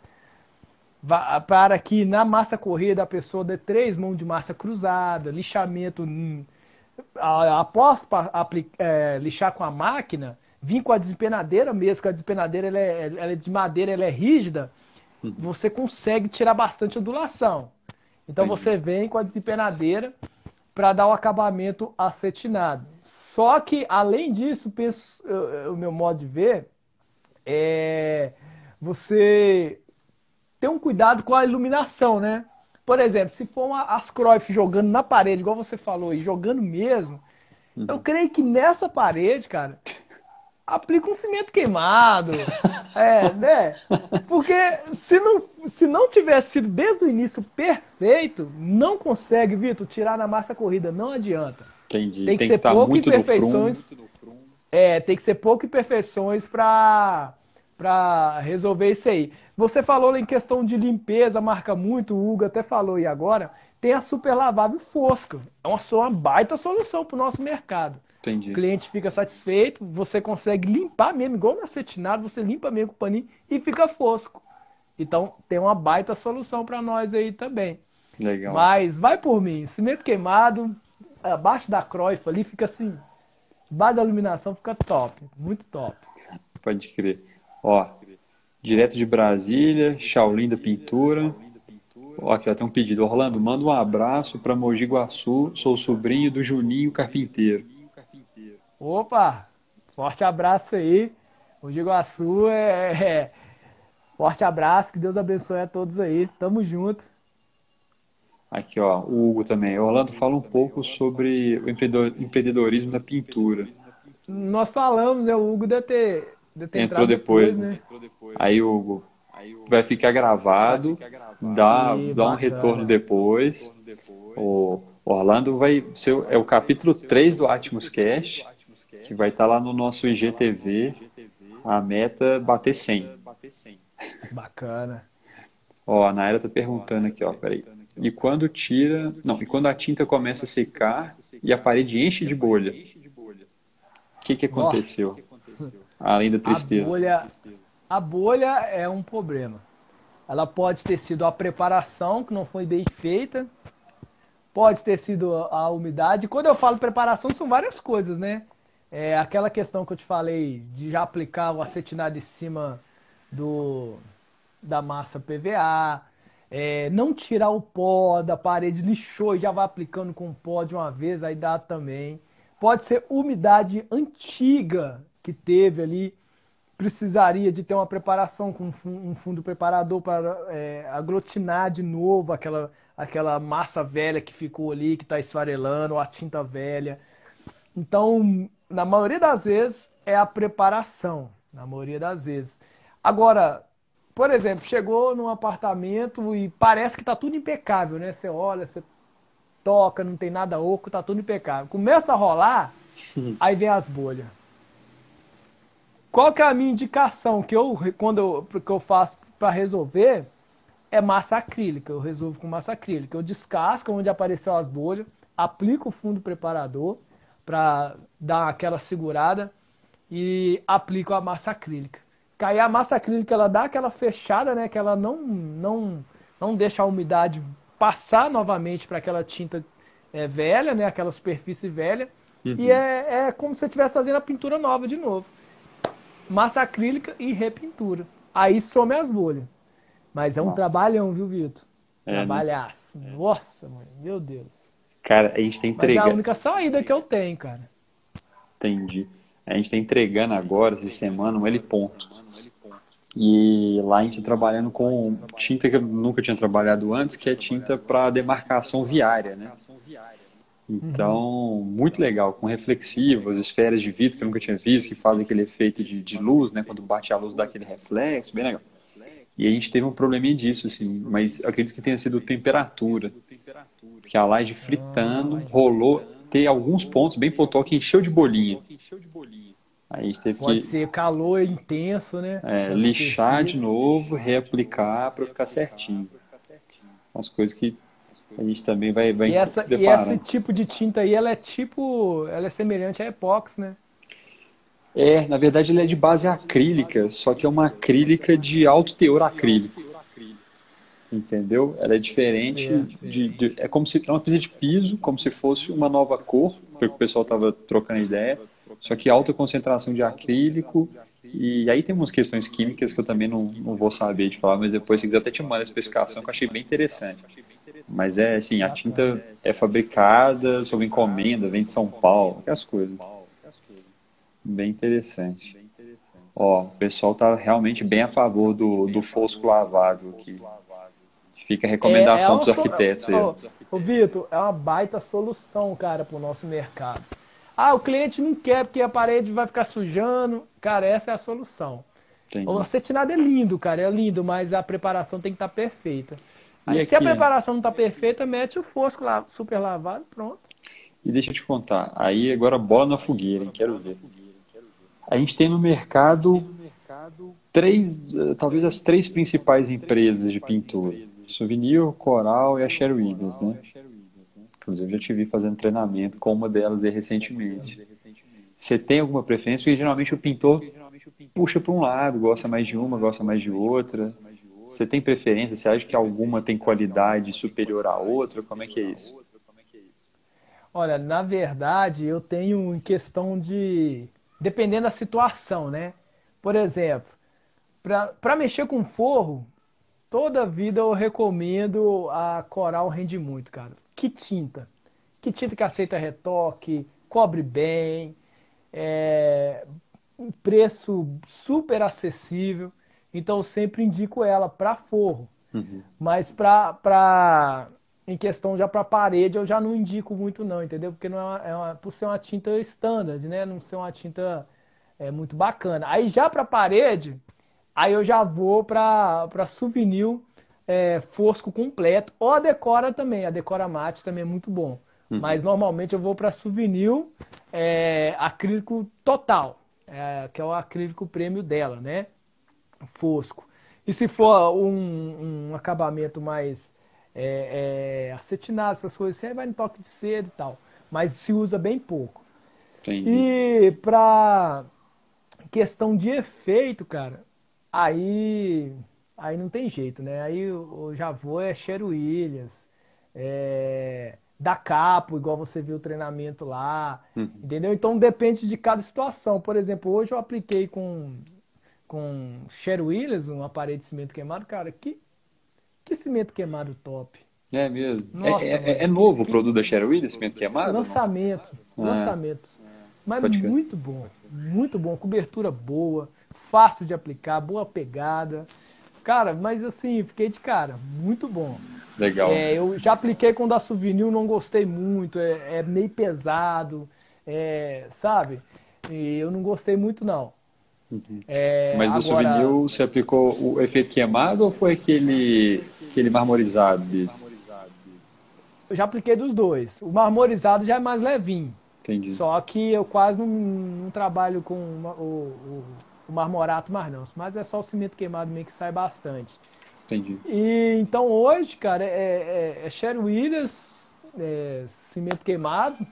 para que na massa corrida a pessoa dê três mãos de massa cruzada, lixamento hum, após é, lixar com a máquina, vir com a desempenadeira mesmo, que a desempenadeira ela é, ela é de madeira, ela é rígida, uhum. você consegue tirar bastante ondulação. Então Entendi. você vem com a desempenadeira para dar o acabamento acetinado. Só que, além disso, penso, o meu modo de ver, é você ter um cuidado com a iluminação, né? Por exemplo, se for uma Ascroif jogando na parede, igual você falou, e jogando mesmo, uhum. eu creio que nessa parede, cara, aplica um cimento queimado. é, né? Porque se não, se não tivesse sido desde o início perfeito, não consegue, Vitor, tirar na massa corrida, não adianta. Entendi. Tem que tem ser que pouco imperfeições. É, tem que ser pouco imperfeições para para resolver isso aí. Você falou em questão de limpeza, marca muito, o Hugo até falou e agora, tem a super lavável fosca. É uma, uma baita solução para o nosso mercado. Entendi. O cliente fica satisfeito, você consegue limpar mesmo, igual no acetinado, você limpa mesmo com o paninho e fica fosco. Então tem uma baita solução para nós aí também. Legal. Mas vai por mim, cimento queimado, abaixo da croifa ali fica assim, debaixo da iluminação fica top, muito top. Pode crer. Ó, direto de Brasília, Shaolin da Pintura. Ó, aqui ó, tem um pedido. Orlando, manda um abraço para Mogi Guaçu, sou sobrinho do Juninho Carpinteiro. Opa, forte abraço aí. Mogi Guaçu é, é... Forte abraço, que Deus abençoe a todos aí. Tamo junto. Aqui, ó, o Hugo também. Orlando, fala um pouco sobre o empreendedorismo da pintura. Nós falamos, né? O Hugo deve ter, deve ter Entrou depois, depois né? Aí, Hugo, vai ficar gravado, dá, dá um retorno depois. O Orlando vai ser é o capítulo 3 do Atmos Cash, que vai estar lá no nosso IGTV. A meta é bater 100. Bacana. Ó, a Naira tá perguntando aqui, ó, peraí. E quando tira. Não, e quando a tinta começa a secar e a parede enche de bolha. O que, que aconteceu? Além da tristeza. A bolha, a bolha é um problema. Ela pode ter sido a preparação que não foi bem feita, pode ter sido a umidade. Quando eu falo preparação, são várias coisas, né? É aquela questão que eu te falei de já aplicar o acetinado em cima do, da massa PVA, é, não tirar o pó da parede, lixou e já vai aplicando com pó de uma vez, aí dá também. Pode ser umidade antiga que teve ali, precisaria de ter uma preparação com um fundo preparador para é, aglutinar de novo aquela, aquela massa velha que ficou ali, que está esfarelando, ou a tinta velha. Então, na maioria das vezes, é a preparação. Na maioria das vezes. Agora, por exemplo, chegou num apartamento e parece que está tudo impecável, né? Você olha, você toca, não tem nada oco, está tudo impecável. Começa a rolar, aí vem as bolhas. Qual que é a minha indicação que eu quando eu, que eu faço para resolver é massa acrílica. Eu resolvo com massa acrílica. Eu descasco onde apareceu as bolhas, aplico o fundo preparador para dar aquela segurada e aplico a massa acrílica. Cair a massa acrílica ela dá aquela fechada, né? Que ela não não não deixa a umidade passar novamente para aquela tinta é, velha, né? Aquela superfície velha. Uhum. E é, é como se você estivesse fazendo a pintura nova de novo. Massa acrílica e repintura. Aí some as bolhas. Mas é um Nossa. trabalhão, viu, Vitor? É, né? Trabalhaço. Né? Nossa, mãe, meu Deus. Cara, a gente tá entregando. Mas é a única saída que eu tenho, cara. Entendi. A gente está entregando agora, essa semana, um L ponto. E lá a gente está trabalhando com tinta que eu nunca tinha trabalhado antes, que é tinta para demarcação viária, né? Então, muito legal, com reflexivos, esferas de vidro que eu nunca tinha visto, que fazem aquele efeito de, de luz, né? Quando bate a luz dá aquele reflexo, bem legal. E a gente teve um probleminha disso, assim, mas acredito que tenha sido temperatura. Porque a laje fritando, rolou, tem alguns pontos bem pontual que encheu de bolinha. Aí a gente teve Pode que, ser calor intenso, né? É, lixar de novo, reaplicar para ficar certinho. As coisas que a gente também vai, vai e, essa, e esse tipo de tinta aí, ela é tipo, ela é semelhante a epox, né? É, na verdade ele é de base acrílica, só que é uma acrílica de alto teor acrílico. Entendeu? Ela é diferente de, de, É como se. É uma pizza de piso, como se fosse uma nova cor, porque o pessoal estava trocando ideia. Só que alta concentração de acrílico. E aí tem umas questões químicas que eu também não, não vou saber de falar, mas depois, se quiser, até te mando a especificação que eu achei bem interessante. Mas é assim, a tinta é fabricada sob encomenda, vem de São Paulo, aquelas coisas. Bem interessante. Ó, o pessoal tá realmente bem a favor do, do fosco lavável aqui. Fica a recomendação é, é dos arquitetos aí. Ô, Vitor, é uma baita solução, cara, para o nosso mercado. Ah, o cliente não quer porque a parede vai ficar sujando. Cara, essa é a solução. Entendi. O acetinado é lindo, cara, é lindo, mas a preparação tem que estar tá perfeita. Aí, se a preparação não está perfeita, mete o fosco lá, super lavado, pronto. E deixa eu te contar, aí agora bola na fogueira, hein? quero ver. A gente tem no mercado três, talvez as três principais empresas de pintura. Souvenir, Coral e a Sherwin Williams, né? Inclusive, eu já te vi fazendo treinamento com uma delas aí recentemente. Você tem alguma preferência? Porque geralmente o pintor puxa para um lado, gosta mais de uma, gosta mais de outra. Você tem preferência? Você acha que alguma tem qualidade superior à outra? Como é que é isso? Olha, na verdade, eu tenho em questão de. Dependendo da situação, né? Por exemplo, para mexer com forro, toda vida eu recomendo a Coral Rende Muito, cara. Que tinta? Que tinta que aceita retoque, cobre bem, é, preço super acessível. Então eu sempre indico ela para forro. Uhum. Mas para em questão já para parede eu já não indico muito não, entendeu? Porque não é, uma, é uma, por ser uma tinta standard, né? Não ser uma tinta é, muito bacana. Aí já para parede, aí eu já vou para para souvenir é, fosco completo ou a decora também, a decora mate também é muito bom. Uhum. Mas normalmente eu vou para souvenir é, acrílico total, é, que é o acrílico prêmio dela, né? Fosco. E se for um, um acabamento mais é, é, acetinado, essas coisas assim, aí vai no toque de cedo e tal. Mas se usa bem pouco. Entendi. E para questão de efeito, cara, aí aí não tem jeito, né? Aí eu já vou é Cher Williams, é, da Capo, igual você viu o treinamento lá, uhum. entendeu? Então depende de cada situação. Por exemplo, hoje eu apliquei com com Sher Williams, uma parede de cimento queimado, cara, que, que cimento queimado top. É mesmo. É, Nossa, é, é, é, novo que... o produto da Sher Williams, cimento queimado? Lançamento, ah, lançamento. Mas muito bom, muito bom, cobertura boa, fácil de aplicar, boa pegada. Cara, mas assim, fiquei de cara, muito bom. Legal. É, eu já apliquei com o da Souvenir, não gostei muito, é, é meio pesado, é, sabe? E eu não gostei muito não. Uhum. É, Mas no agora... souvenir você aplicou o efeito queimado ou foi aquele, aquele marmorizado? Eu já apliquei dos dois. O marmorizado já é mais levinho. Entendi. Só que eu quase não, não trabalho com o, o, o, marmorato mais não. Mas é só o cimento queimado meio que sai bastante. Entendi. E, então hoje, cara, é, é, é Sherwin Williams, é, cimento queimado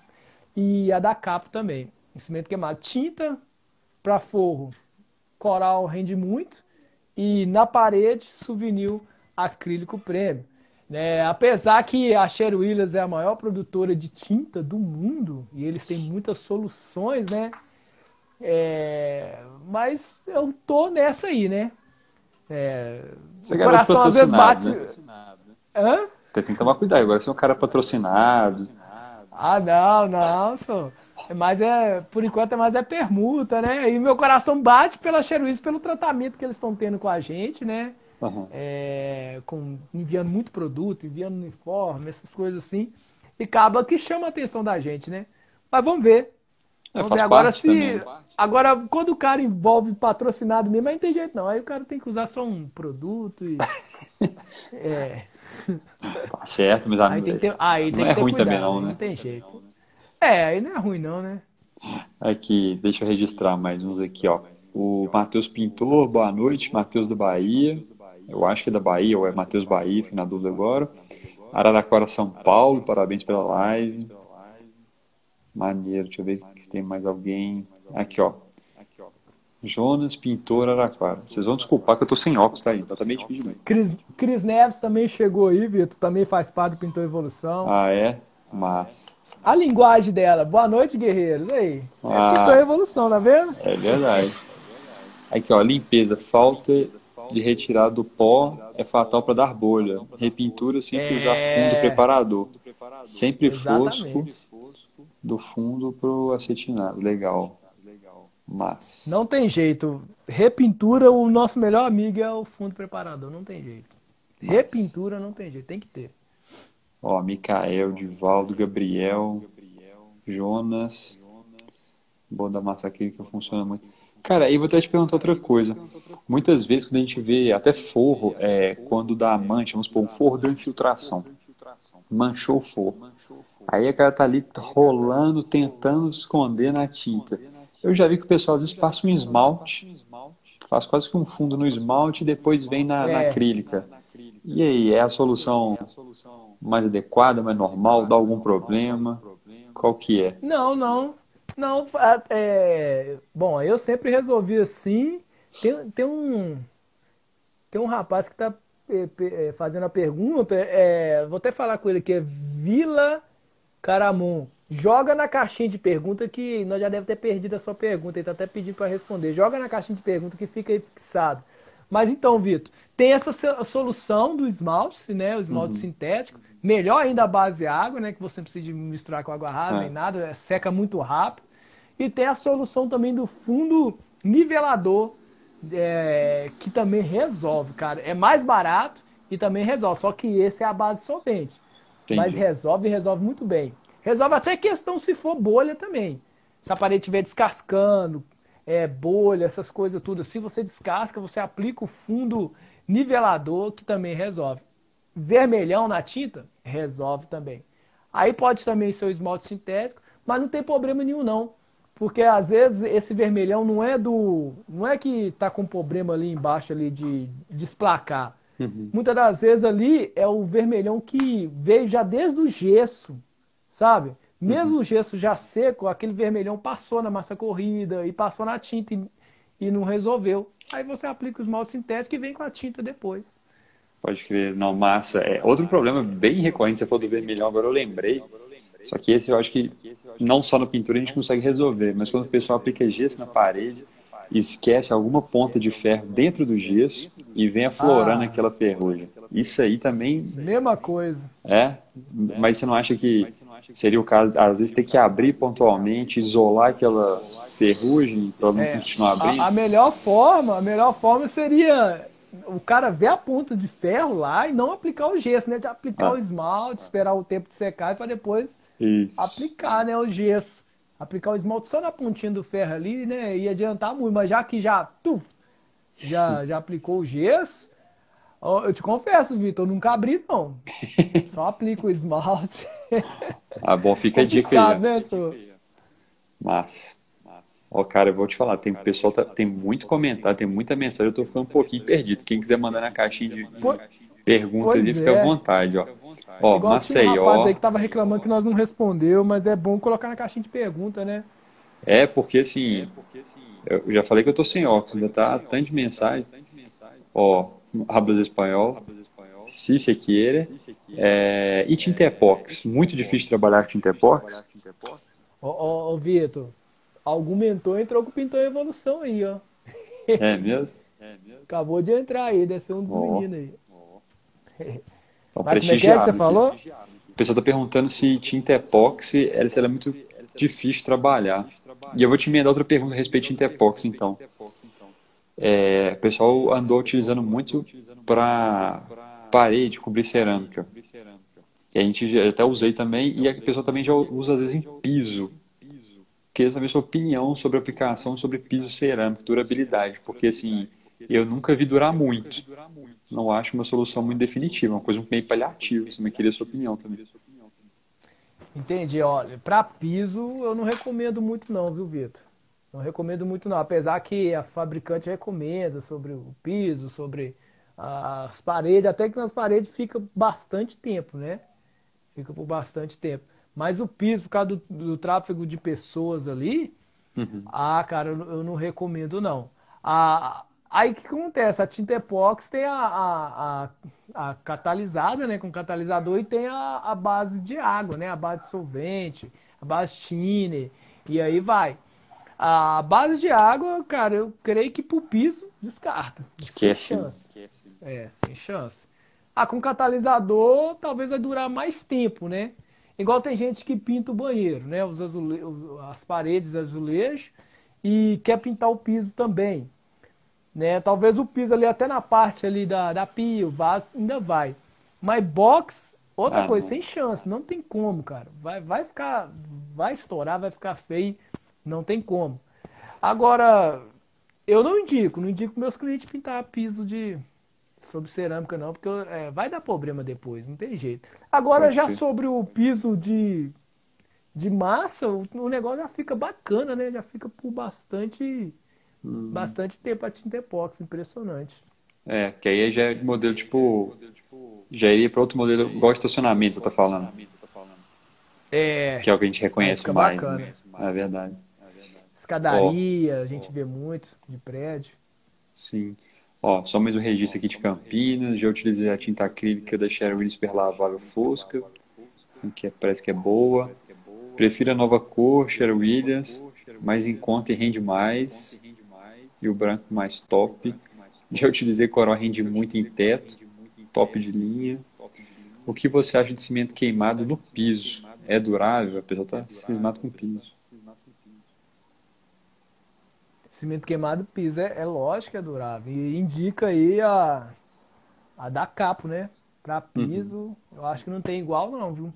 e a da Capo também. Cimento queimado. Tinta para forro coral rende muito e na parede souvenir acrílico prêmio. Né? Apesar que a Sherwin Williams é a maior produtora de tinta do mundo e eles têm muitas soluções, né? É... Mas eu tô nessa aí, né? É... Você o coração às vezes bate. Né? Hã? Tem que tomar cuidado, agora você é um cara patrocinado. Ah, não, não, sou. Mas é, por enquanto, é mais é permuta, né? E meu coração bate pela Cheruiz, pelo tratamento que eles estão tendo com a gente, né? Uhum. É, com, enviando muito produto, enviando uniforme, essas coisas assim. E acaba que chama a atenção da gente, né? Mas vamos ver. É, vamos ver agora se. Também. Agora, quando o cara envolve patrocinado mesmo, aí não tem jeito não. Aí o cara tem que usar só um produto e. é. Tá certo, mas aí tem que ter, aí não é ruim cuidado, também não, né? Não tem jeito. É, aí não é ruim não, né? Aqui, deixa eu registrar mais uns aqui, ó. O Matheus Pintor, boa noite. Matheus da Bahia. Eu acho que é da Bahia, ou é Matheus Bahia, fico na dúvida agora. Araraquara, São Paulo, parabéns pela live. Maneiro, deixa eu ver se tem mais alguém. Aqui, ó. Jonas Pintor Araquara. Vocês vão desculpar que eu tô sem óculos, tá aí? Totalmente vídeo Cris, Cris Neves também chegou aí, Vitor. Também faz parte do Pintor Evolução. Ah, é? Mas. A linguagem dela. Boa noite, guerreiros. Aí. É ah, é Pintor Evolução, tá vendo? É verdade. Aqui, ó. Limpeza. Falta de retirar do pó é fatal para dar bolha. Repintura sempre é... usar fundo preparador. Sempre fosco do fundo pro acetinado. Legal. Mas. Não tem jeito. Repintura, o nosso melhor amigo é o fundo preparador. Não tem jeito. Repintura não tem jeito, tem que ter. Ó, Micael, Divaldo, Gabriel, Jonas. Bom da massa acrílica funciona muito. Cara, aí vou até te perguntar outra coisa. Muitas vezes quando a gente vê até forro, é, quando dá mancha, vamos supor, um forro deu infiltração. Manchou o forro. Aí a cara tá ali rolando, tentando esconder na tinta. Eu já vi que o pessoal às vezes passa um esmalte, faz quase que um fundo no esmalte e depois vem na, é. na acrílica. E aí, é a solução mais adequada, mais normal? Dá algum problema? Qual que é? Não, não. Não, é, bom, eu sempre resolvi assim. Tem, tem um tem um rapaz que está é, é, fazendo a pergunta, é, vou até falar com ele aqui, é Vila Caramon. Joga na caixinha de pergunta que nós já deve ter perdido a sua pergunta. Ele está até pedindo para responder. Joga na caixinha de pergunta que fica aí fixado. Mas então, Vitor, tem essa solução do esmalte, né? O esmalte uhum. sintético. Melhor ainda a base água, né? Que você não precisa misturar com água rasa é. nem nada, é, seca muito rápido. E tem a solução também do fundo nivelador, é, que também resolve, cara. É mais barato e também resolve. Só que esse é a base solvente. Entendi. Mas resolve e resolve muito bem. Resolve até questão se for bolha também. Se a parede estiver descascando, é, bolha, essas coisas tudo. Se você descasca, você aplica o fundo nivelador, que também resolve. Vermelhão na tinta, resolve também. Aí pode também ser o esmalte sintético, mas não tem problema nenhum não. Porque às vezes esse vermelhão não é do. não é que tá com problema ali embaixo ali de desplacar. Uhum. Muitas das vezes ali é o vermelhão que veio já desde o gesso sabe? Mesmo uhum. o gesso já seco, aquele vermelhão passou na massa corrida e passou na tinta e, e não resolveu. Aí você aplica o esmalte sintético e vem com a tinta depois. Pode crer, não, massa. É, outro problema bem recorrente, você falou do vermelhão, agora eu lembrei. Só que esse eu acho que não só na pintura a gente consegue resolver, mas quando o pessoal aplica gesso na parede, esquece alguma ponta de ferro dentro do gesso e vem aflorando ah. aquela ferrugem. Isso aí também. Mesma coisa. É? Mas você não acha que seria o caso, às vezes, ter que abrir pontualmente, isolar aquela ferrugem para não é, continuar abrindo? A, a, melhor forma, a melhor forma seria o cara ver a ponta de ferro lá e não aplicar o gesso, né? De aplicar ah. o esmalte, esperar o tempo de secar para depois Isso. aplicar, né, o gesso. Aplicar o esmalte só na pontinha do ferro ali, né? Ia adiantar muito, mas já que já, tuf, já, já aplicou o gesso, eu te confesso, Vitor, eu nunca abri, não. Só aplico o esmalte. Ah, bom, fica a dica aí. Né, Mas, ó, cara, eu vou te falar, tem pessoal, tá, tem muito comentário, tem muita mensagem, eu tô ficando um pouquinho perdido. Quem quiser mandar na caixinha de perguntas aí, fica à é. vontade, ó. Ó, Igual Maceió. Um rapaz aí que tava reclamando que nós não respondeu, mas é bom colocar na caixinha de pergunta, né? É, porque assim, eu já falei que eu tô sem óculos, ainda tá tanto de mensagem. Ó, hablas espanhol, se se quiere, é, e Tintepox. Muito difícil trabalhar com Tintepox. Ô, ô, ô Vitor, algum mentor entrou com o Pintor Evolução aí, ó. É mesmo? Acabou de entrar aí, deve ser um dos oh. meninos aí. Então, Mas prestigiado. Como é que, é que você falou? O pessoal está perguntando se tinta epóxi ela, ela é muito difícil trabalhar. E eu vou te emendar outra pergunta a respeito de tinta epóxi, então. É, o pessoal andou utilizando muito para parede, cobrir cerâmica. E a gente até usei também, e a pessoa também já usa às vezes em piso. Queria saber sua opinião sobre aplicação sobre piso cerâmico, durabilidade, porque assim, eu nunca vi durar muito. Não acho uma solução muito definitiva, uma coisa meio paliativa. Me queria sua opinião também. Entendi, olha, para piso eu não recomendo muito não, viu, Vitor? Não recomendo muito não, apesar que a fabricante recomenda sobre o piso, sobre as paredes, até que nas paredes fica bastante tempo, né? Fica por bastante tempo. Mas o piso, por causa do, do tráfego de pessoas ali, uhum. ah, cara, eu, eu, não recomendo não. A, aí o que acontece? A tinta epóxi tem a, a, a, a, catalisada, né, com catalisador, e tem a, a base de água, né, a base de solvente, a base thinner, e aí vai. A base de água, cara, eu creio que pro piso descarta. Esquece. Sem chance. Esquece. É, sem chance. Ah, com catalisador talvez vai durar mais tempo, né? Igual tem gente que pinta o banheiro, né? Os azule... as paredes azulejo e quer pintar o piso também. Né? Talvez o piso ali até na parte ali da, da pia, o vaso, ainda vai. Mas box, outra ah, coisa, não. sem chance, não tem como, cara. Vai, vai ficar, vai estourar, vai ficar feio, não tem como. Agora, eu não indico, não indico meus clientes pintar piso de sobre cerâmica não, porque é, vai dar problema depois, não tem jeito. Agora já sobre o piso de, de massa, o, o, negócio já fica bacana, né? Já fica por bastante uhum. bastante tempo a tinta epóxi, impressionante. É, que aí já é de modelo tipo já iria para outro modelo igual estacionamento, tá falando. É. Que é o que a gente reconhece mais. Né? É verdade. Escadaria, oh, a gente oh. vê muito de prédio. Sim. Ó, só mais um registro aqui de Campinas. Já utilizei a tinta acrílica da Sherwin Superlavável Fosca, que é, parece que é boa. Prefiro a nova cor, Sherwin Williams, mais em conta e rende mais. E o branco mais top. Já utilizei coral rende muito em teto, top de linha. O que você acha de cimento queimado no piso? É durável? A pessoa está cismado com piso. Cimento queimado piso é, é lógico que é durável. E indica aí a, a da capo, né? Para piso, uhum. eu acho que não tem igual não, viu?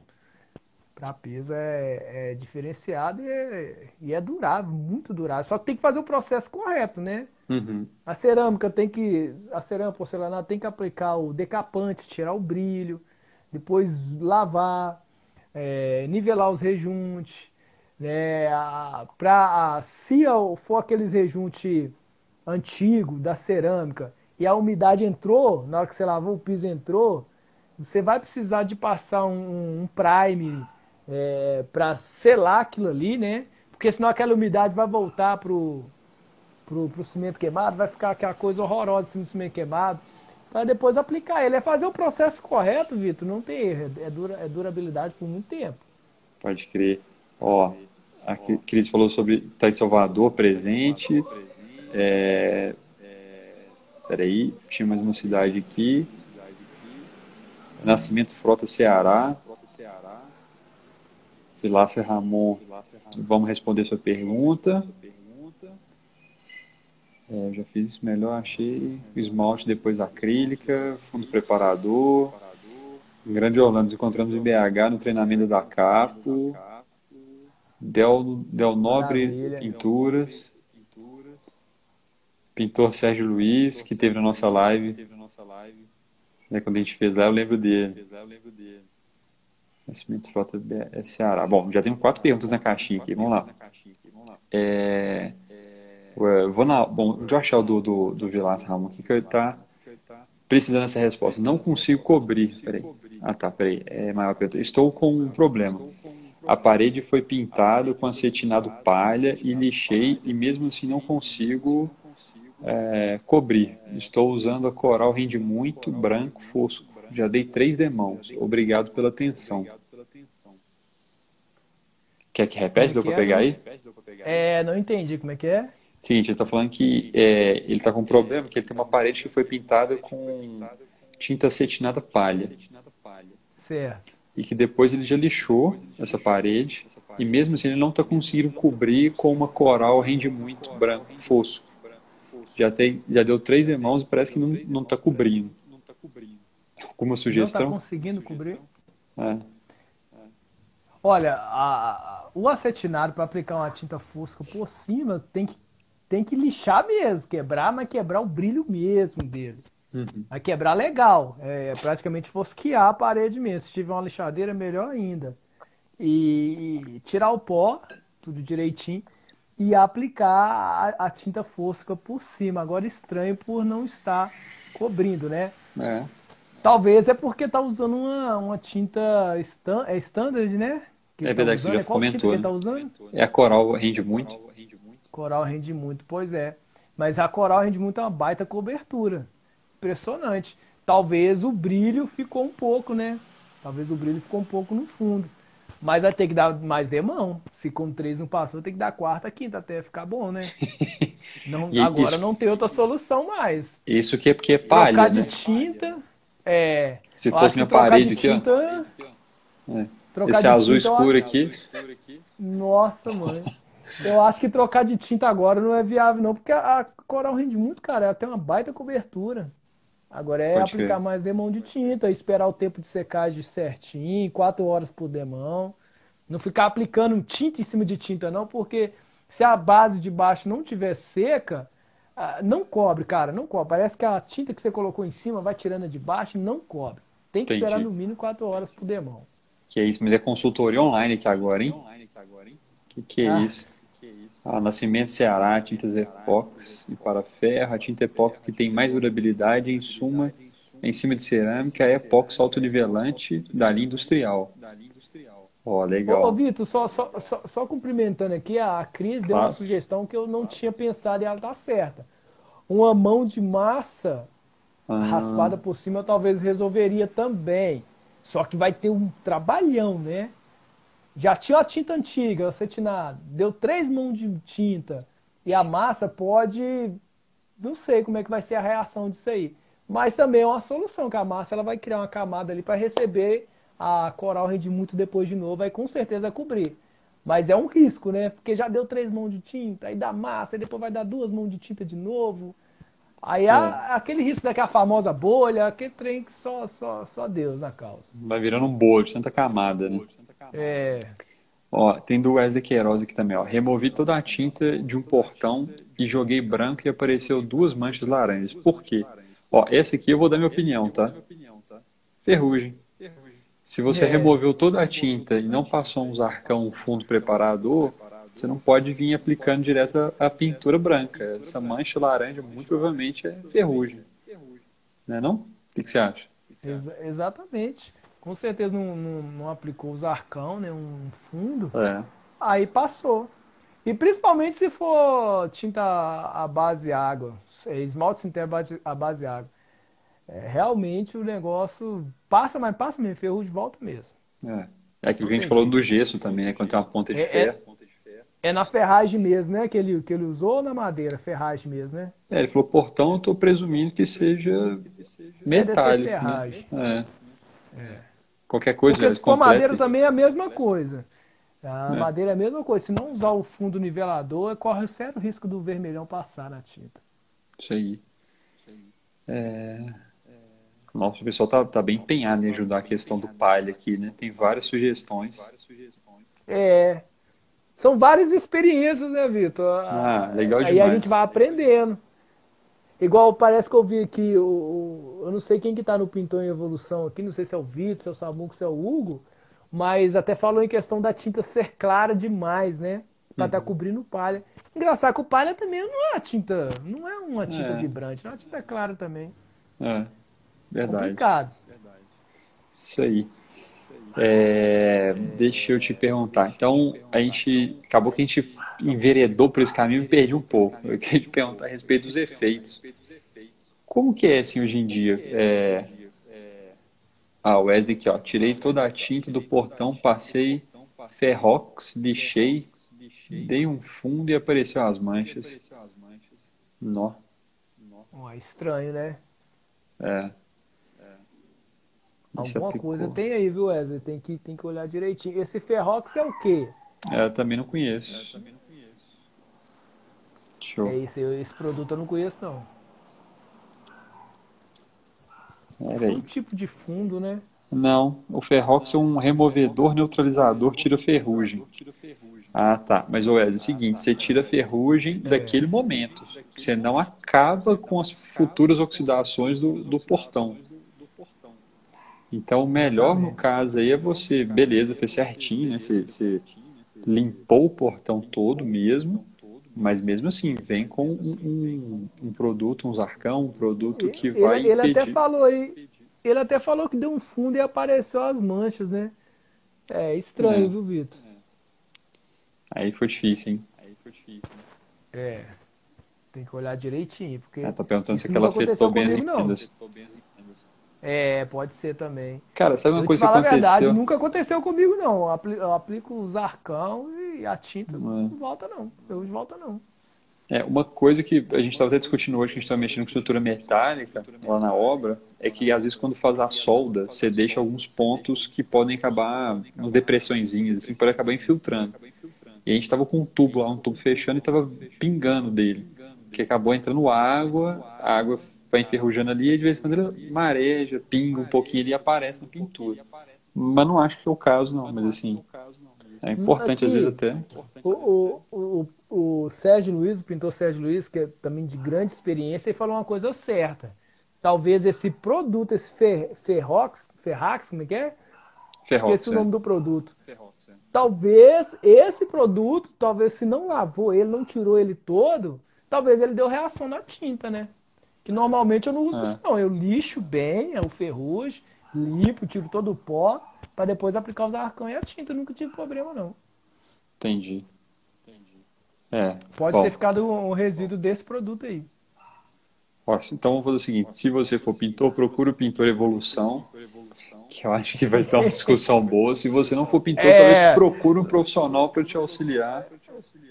Para piso é, é diferenciado e é, e é, durável, muito durável. Só que tem que fazer o processo correto, né? Uhum. A cerâmica tem que. A cerâmica porcelanato tem que aplicar o decapante, tirar o brilho, depois lavar, é, nivelar os rejuntes né, para se for aqueles rejunte antigo da cerâmica e a umidade entrou, na hora que você lavou o piso entrou, você vai precisar de passar um, um prime é, para selar aquilo ali, né? Porque senão aquela umidade vai voltar pro, pro, pro cimento queimado, vai ficar aquela coisa horrorosa cima do cimento queimado, para depois aplicar ele. É fazer o processo correto, Vitor, não tem erro, é, dura, é durabilidade por muito tempo. Pode crer. Ó, a Cris falou sobre estar em Salvador presente. É, peraí, tinha mais uma cidade aqui. Nascimento Frota Ceará. Vilácia Ramon, vamos responder sua pergunta. É, já fiz isso melhor, achei. Esmalte depois acrílica, fundo preparador. Em Grande Orlando, encontramos em BH no treinamento da Capo. Del, Del Nobre Maravilha. Pinturas. Pintor Sérgio Luiz, que teve na nossa live. Né, quando a gente fez lá, eu lembro dele. Nascimento Frota é Ceará. Bom, já temos quatro perguntas na caixinha aqui. Vamos lá. É, vou na, bom, deixa eu achar o do, do, do Vilas Ramon aqui que ele está precisando dessa resposta. Não consigo cobrir. Peraí. Ah, tá, peraí. É maior pergunta. Estou com um problema. A parede foi pintada com acetinado palha e lixei e mesmo assim não consigo é, cobrir. Estou usando a coral rende muito branco fosco. Já dei três demãos. Obrigado pela atenção. Quer que repete? Deu para pegar aí? É, não entendi como é que é. Seguinte, ele está falando que é, ele está com um problema que ele tem uma parede que foi pintada com tinta acetinada palha. Certo e que depois ele já lixou essa parede e mesmo assim ele não está conseguindo cobrir com uma coral rende muito branco, fosco. Já, tem, já deu três irmãos e parece que não está cobrindo. Alguma sugestão? Não está conseguindo cobrir? É. Olha, a, o acetinado para aplicar uma tinta fosca por cima tem que, tem que lixar mesmo, quebrar, mas quebrar o brilho mesmo dele. Uhum. Vai quebrar legal. É, é praticamente fosquear a parede mesmo. Se tiver uma lixadeira, melhor ainda. E, e tirar o pó, tudo direitinho, e aplicar a, a, tinta fosca por cima. Agora estranho por não estar cobrindo, né? É. Talvez é porque tá usando uma, uma tinta stand, é standard, né? Que é verdade, tá você já é comentou. Né? Tá usando? É a coral rende muito. Coral rende muito, pois é. Mas a coral rende muito uma baita cobertura. Impressionante. Talvez o brilho ficou um pouco, né? Talvez o brilho ficou um pouco no fundo. Mas vai ter que dar mais demão. Se com três não passou, tem que dar quarta, quinta até ficar bom, né? Não, agora isso, não tem outra solução mais. Isso que é porque é palha, Trocar né? de tinta, é... Se fosse minha parede aqui, tinta, ó. É. Esse azul tinta, escuro aqui. Nossa, mãe. Eu acho que trocar de tinta agora não é viável, não, porque a, coral rende muito, cara. Ela tem uma baita cobertura. Agora é Pode aplicar ver. mais demão de tinta, esperar o tempo de secagem certinho, quatro horas por demão. Não ficar aplicando tinta em cima de tinta, não, porque se a base de baixo não tiver seca, ah, não cobre, cara, não cobre. Parece que a tinta que você colocou em cima vai tirando a de baixo e não cobre. Tem que Entendi. esperar no mínimo quatro horas por demão. Que é isso, mas é consultoria online aqui agora, hein? Que que é ah. isso? A Nascimento Ceará, tintas epox e para ferro, a tinta epox que tem mais durabilidade em suma em cima de cerâmica é epox autonivelante da linha industrial. Ó, oh, legal. Ô, Vitor, só, só, só, só, cumprimentando aqui, a Cris deu uma sugestão que eu não tinha pensado e ela tá certa. Uma mão de massa ah. raspada por cima talvez resolveria também. Só que vai ter um trabalhão, né? Já tinha a tinta antiga, acetinado, deu três mãos de tinta e a massa pode. Não sei como é que vai ser a reação disso aí. Mas também é uma solução, que a massa ela vai criar uma camada ali para receber a coral rende muito depois de novo, vai com certeza cobrir. Mas é um risco, né? Porque já deu três mãos de tinta, aí dá massa, aí depois vai dar duas mãos de tinta de novo. Aí é. aquele risco daquela famosa bolha, aquele trem que só, só, só Deus na causa. Vai virando um bolo de tanta camada, né? É. Ó, tem do Wesley Queiroz aqui também, ó. Removi toda a tinta de um portão e joguei branco e apareceu duas manchas laranjas. Por quê? Ó, essa aqui eu vou dar minha opinião, tá? Ferrugem. Se você é. removeu toda a tinta e não passou um zarcão, um fundo preparador, você não pode vir aplicando direto a pintura branca. Essa mancha laranja muito provavelmente é ferrugem. Né não? O que, que você acha? Ex exatamente com certeza não, não, não aplicou os arcão, né? Um fundo. É. Aí passou. E principalmente se for tinta à base água, é, esmalte sintético à base água. É, realmente o negócio passa, mas passa mesmo, ferrugem volta mesmo. É, é aquilo que a gente falou do gesso também, né? Quando tem uma ponta de é, é ferro. É, na ferragem mesmo, né? Que ele, que ele usou ou na madeira? Ferragem mesmo, né? É, ele falou portão, eu tô presumindo que seja metálico. É ferragem. Né? É. é. Qualquer coisa. Porque se for madeira também é a mesma coisa. A é. madeira é a mesma coisa. Se não usar o fundo nivelador, corre sério risco do vermelhão passar na tinta. Isso aí. É... Nossa, o pessoal tá, tá bem empenhado em ajudar a questão do palha aqui, né? Tem várias sugestões. É. São várias experiências, né, Vitor? Ah, legal demais. Aí a gente vai aprendendo. Igual parece que eu vi aqui, o, eu não sei quem que tá no Pintor em Evolução aqui, não sei se é o Vitor, se é o Samuco, se é o Hugo, mas até falou em questão da tinta ser clara demais, né? Pra estar tá uhum. tá cobrindo palha. Engraçado que o palha também não é tinta, não é uma tinta é. vibrante, não é uma tinta clara também. É, verdade. Complicado. Verdade. Isso aí. É, deixa eu te perguntar. Então, a gente acabou que a gente enveredou por esse caminho e perdi um pouco. Eu queria te perguntar a respeito dos efeitos. Como que é assim hoje em dia? É... Ah, Wesley aqui, ó. Tirei toda a tinta do portão, passei ferrox, lixei, dei um fundo e apareceu as manchas. Nó. Oh, estranho, né? É. Alguma coisa tem aí, viu, Wesley? Tem que, tem que olhar direitinho. Esse Ferrox é o quê? É, eu também não conheço. É, eu também não conheço. Show. É esse, esse produto eu não conheço, não. Esse é um tipo de fundo, né? Não, o Ferrox é um removedor neutralizador, tira ferrugem. Ah, tá. Mas, Wesley, é o seguinte, você tira ferrugem daquele momento. Você não acaba com as futuras oxidações do, do portão. Então, o melhor no caso aí é você, beleza, fez certinho, né? Você, você limpou o portão todo mesmo, mas mesmo assim, vem com um, um, um produto, um zarcão, um produto que ele, vai ele impedir... até falou aí, ele até falou que deu um fundo e apareceu as manchas, né? É estranho, é. viu, Vitor? Aí foi difícil, hein? Aí foi difícil. Hein? É. Tem que olhar direitinho. Porque é, tô perguntando se aquela afetou bem as encomendas. É, pode ser também. Cara, sabe uma eu coisa que aconteceu? a verdade, nunca aconteceu comigo, não. Eu aplico os arcão e a tinta não, não volta, não. Eu volta, não. É, uma coisa que a gente estava até discutindo hoje, que a gente estava mexendo com estrutura metálica lá na obra, é que às vezes quando faz a solda, você deixa alguns pontos que podem acabar, umas depressõezinhas, assim, pode acabar infiltrando. E a gente estava com um tubo lá, um tubo fechando e estava pingando dele, que acabou entrando água, a água vai enferrujando ali e de vez em quando ele mareja, pinga um pouquinho ali e aparece na pintura. Mas não acho que é o caso, não, mas assim, é importante Aqui, às vezes até. O, o, o, o Sérgio Luiz, o pintor Sérgio Luiz, que é também de grande experiência, ele falou uma coisa certa. Talvez esse produto, esse fer, Ferrox, Ferrax, como é que é? Ferrox. Esqueci é. o nome do produto. Ferrox, é. Talvez esse produto, talvez se não lavou ele, não tirou ele todo, talvez ele deu reação na tinta, né? Que normalmente eu não uso é. isso, não. Eu lixo bem, é o ferrugem, limpo, tiro todo o pó, para depois aplicar os arcão e a tinta. Eu nunca tive problema, não. Entendi. Entendi. É. Pode bom. ter ficado um resíduo desse produto aí. Então vamos fazer o seguinte: se você for pintor, procura o pintor evolução, que eu acho que vai ter uma discussão boa. Se você não for pintor, é... talvez procure um profissional para te auxiliar.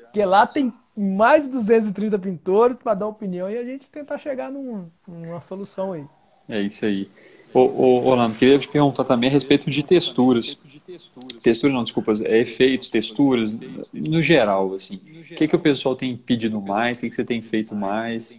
Porque lá tem mais de 230 pintores para dar opinião e a gente tentar chegar num, numa solução aí. É isso aí. Ô, ô, Orlando, queria te perguntar também a respeito de texturas. Textura não, desculpa, é efeitos, texturas, no geral, assim. O que, que o pessoal tem pedido mais? O que, que você tem feito mais?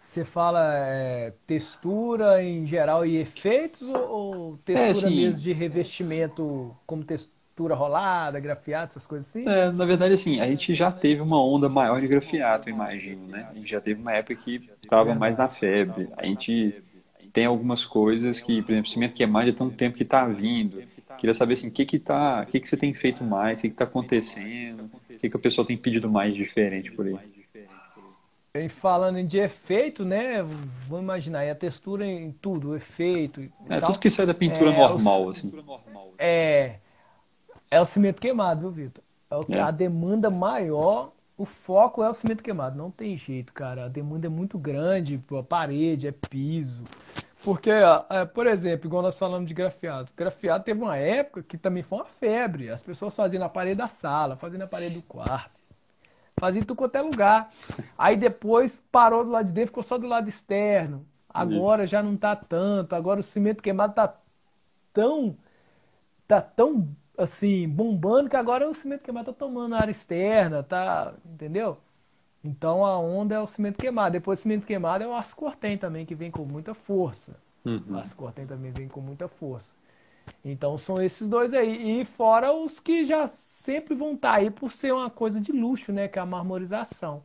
Você fala é, textura em geral e efeitos ou textura é, assim, mesmo de revestimento como textura rolada, grafiada, essas coisas assim? É, na verdade, assim, a gente já teve uma onda maior de grafiato, imagino, né? A gente já teve uma época que estava mais na febre. A gente tem algumas coisas que, por exemplo, cimento queimado já tem um tempo que está vindo. Queria saber assim, o que que tá, o que que você tem feito mais, o que que está acontecendo, o que que o pessoal tem pedido mais diferente por aí. E falando de efeito, né? Vamos imaginar, e a textura em tudo, o efeito. É, tudo que sai da pintura é, normal, o, assim. É. É o cimento queimado, viu, Vitor? É, o, é. a demanda maior o foco é o cimento queimado, não tem jeito, cara. A demanda é muito grande, a parede, é piso. Porque, é, por exemplo, igual nós falamos de grafiado. Grafiado teve uma época que também foi uma febre. As pessoas faziam na parede da sala, faziam na parede do quarto. Faziam tudo quanto é lugar. Aí depois parou do lado de dentro, ficou só do lado externo. Agora Isso. já não tá tanto. Agora o cimento queimado tá tão. tá tão assim, bombando, que agora o cimento queimado tá tomando área externa, tá, entendeu? Então a onda é o cimento queimado. Depois o cimento queimado é o aço cortem também, que vem com muita força. Uhum. O aço cortem também vem com muita força. Então são esses dois aí. E fora os que já sempre vão estar tá aí por ser uma coisa de luxo, né? Que é a marmorização.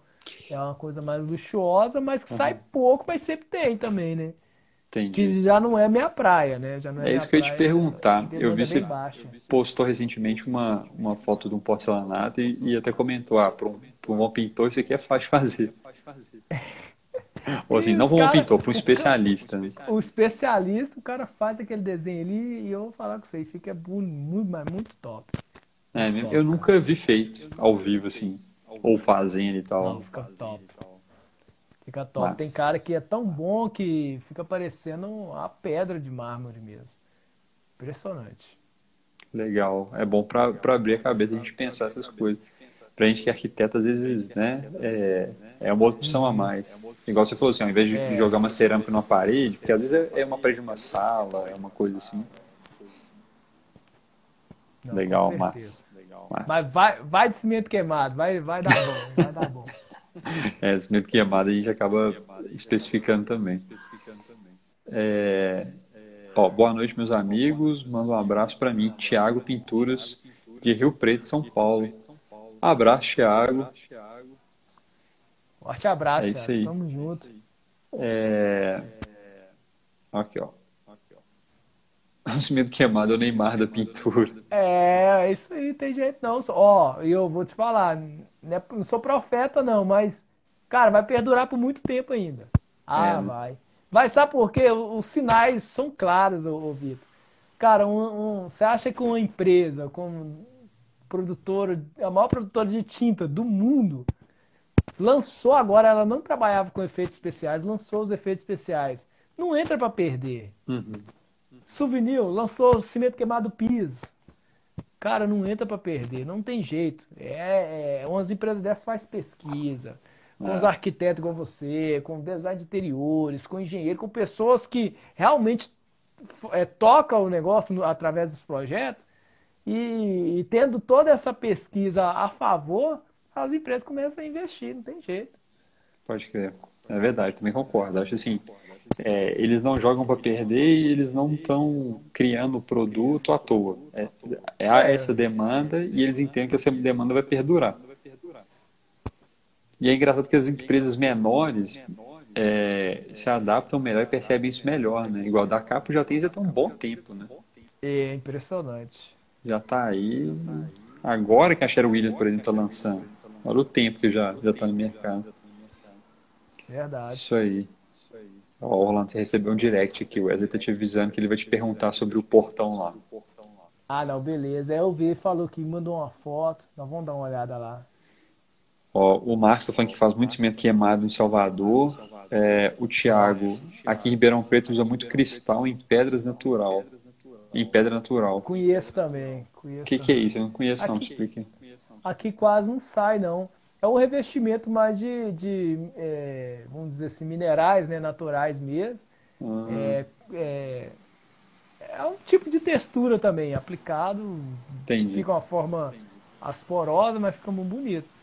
É uma coisa mais luxuosa, mas que uhum. sai pouco, mas sempre tem também, né? Entendi. Que já não é minha praia, né? Já não é, é isso que eu ia te perguntar. Eu vi você postou recentemente uma, uma foto de um porcelanato e, e até comentou, ah, para um, um bom pintor isso aqui é fácil fazer. Ou assim, não para um pintor, para um especialista. Né? O especialista, o cara faz aquele desenho ali e eu vou falar com você, fica muito, mas muito top. É, eu nunca vi feito ao vivo, assim, ou fazendo e tal. Não, fica top. Fica top. Mas... Tem cara que é tão bom que fica parecendo a pedra de mármore mesmo. Impressionante. Legal. É bom para abrir a cabeça a gente pensar essas coisas. Pra gente que é arquiteto, às vezes, né, é, é uma opção a mais. Igual você falou assim, ao invés de é. jogar uma cerâmica numa parede, que às vezes é, é uma parede de uma sala, é uma coisa assim. Não, Legal, mas, mas vai, vai de cimento queimado, vai, vai dar bom, vai dar bom. É, cimento queimado a gente acaba especificando também. É, ó, boa noite, meus amigos. Manda um abraço para mim, Tiago Pinturas, de Rio Preto, São Paulo. Abraço, Tiago. Forte abraço, é isso aí. Tamo junto. É... Aqui, ó. O cimento queimado é o Neymar da pintura. É, isso aí, tem jeito não. Ó, e eu vou te falar, não sou profeta não, mas, cara, vai perdurar por muito tempo ainda. Ah, é. vai. Vai, sabe por quê? Os sinais são claros, ô, Vitor. Cara, um, um, você acha que uma empresa como produtora, a maior produtora de tinta do mundo, lançou agora, ela não trabalhava com efeitos especiais, lançou os efeitos especiais. Não entra para perder. Uhum. Souvenir lançou cimento queimado piso. Cara, não entra para perder, não tem jeito. É, é, umas empresas dessas faz pesquisa, com é. os arquitetos igual você, com design de interiores, com engenheiro, com pessoas que realmente é, tocam o negócio no, através dos projetos. E, e, tendo toda essa pesquisa a favor, as empresas começam a investir, não tem jeito. Pode crer. É verdade, também concordo. Acho assim, é, eles não jogam para perder e eles não estão criando o produto à toa. É, é, há essa demanda e eles entendem que essa demanda vai perdurar. E é engraçado que as empresas menores é, se adaptam melhor e percebem isso melhor, né? Igual da Capo já tem já tem um bom tempo, né? É impressionante. Já está aí. Agora que a Sherwin Williams, por exemplo, está lançando. Olha o tempo que já já está no mercado. Verdade. Isso aí. Ó, Orlando, você recebeu um direct aqui. O Wesley tá te avisando que ele vai te perguntar sobre o portão lá. Ah, não, beleza. Eu vi, falou que mandou uma foto. Nós vamos dar uma olhada lá. Ó, o Marcos tá falando que faz muito cimento queimado em Salvador. É, o Thiago, aqui em Ribeirão Preto, usa muito cristal em pedras natural. Em pedra natural. Conheço também. O que, que é isso? Eu não conheço, aqui, não. Explique. Aqui quase não sai, não é um revestimento mais de, de é, vamos dizer assim, minerais né, naturais mesmo. Uhum. É, é, é, um tipo de textura também, aplicado. Entendi. Fica uma forma asporosa, mas fica muito bonito.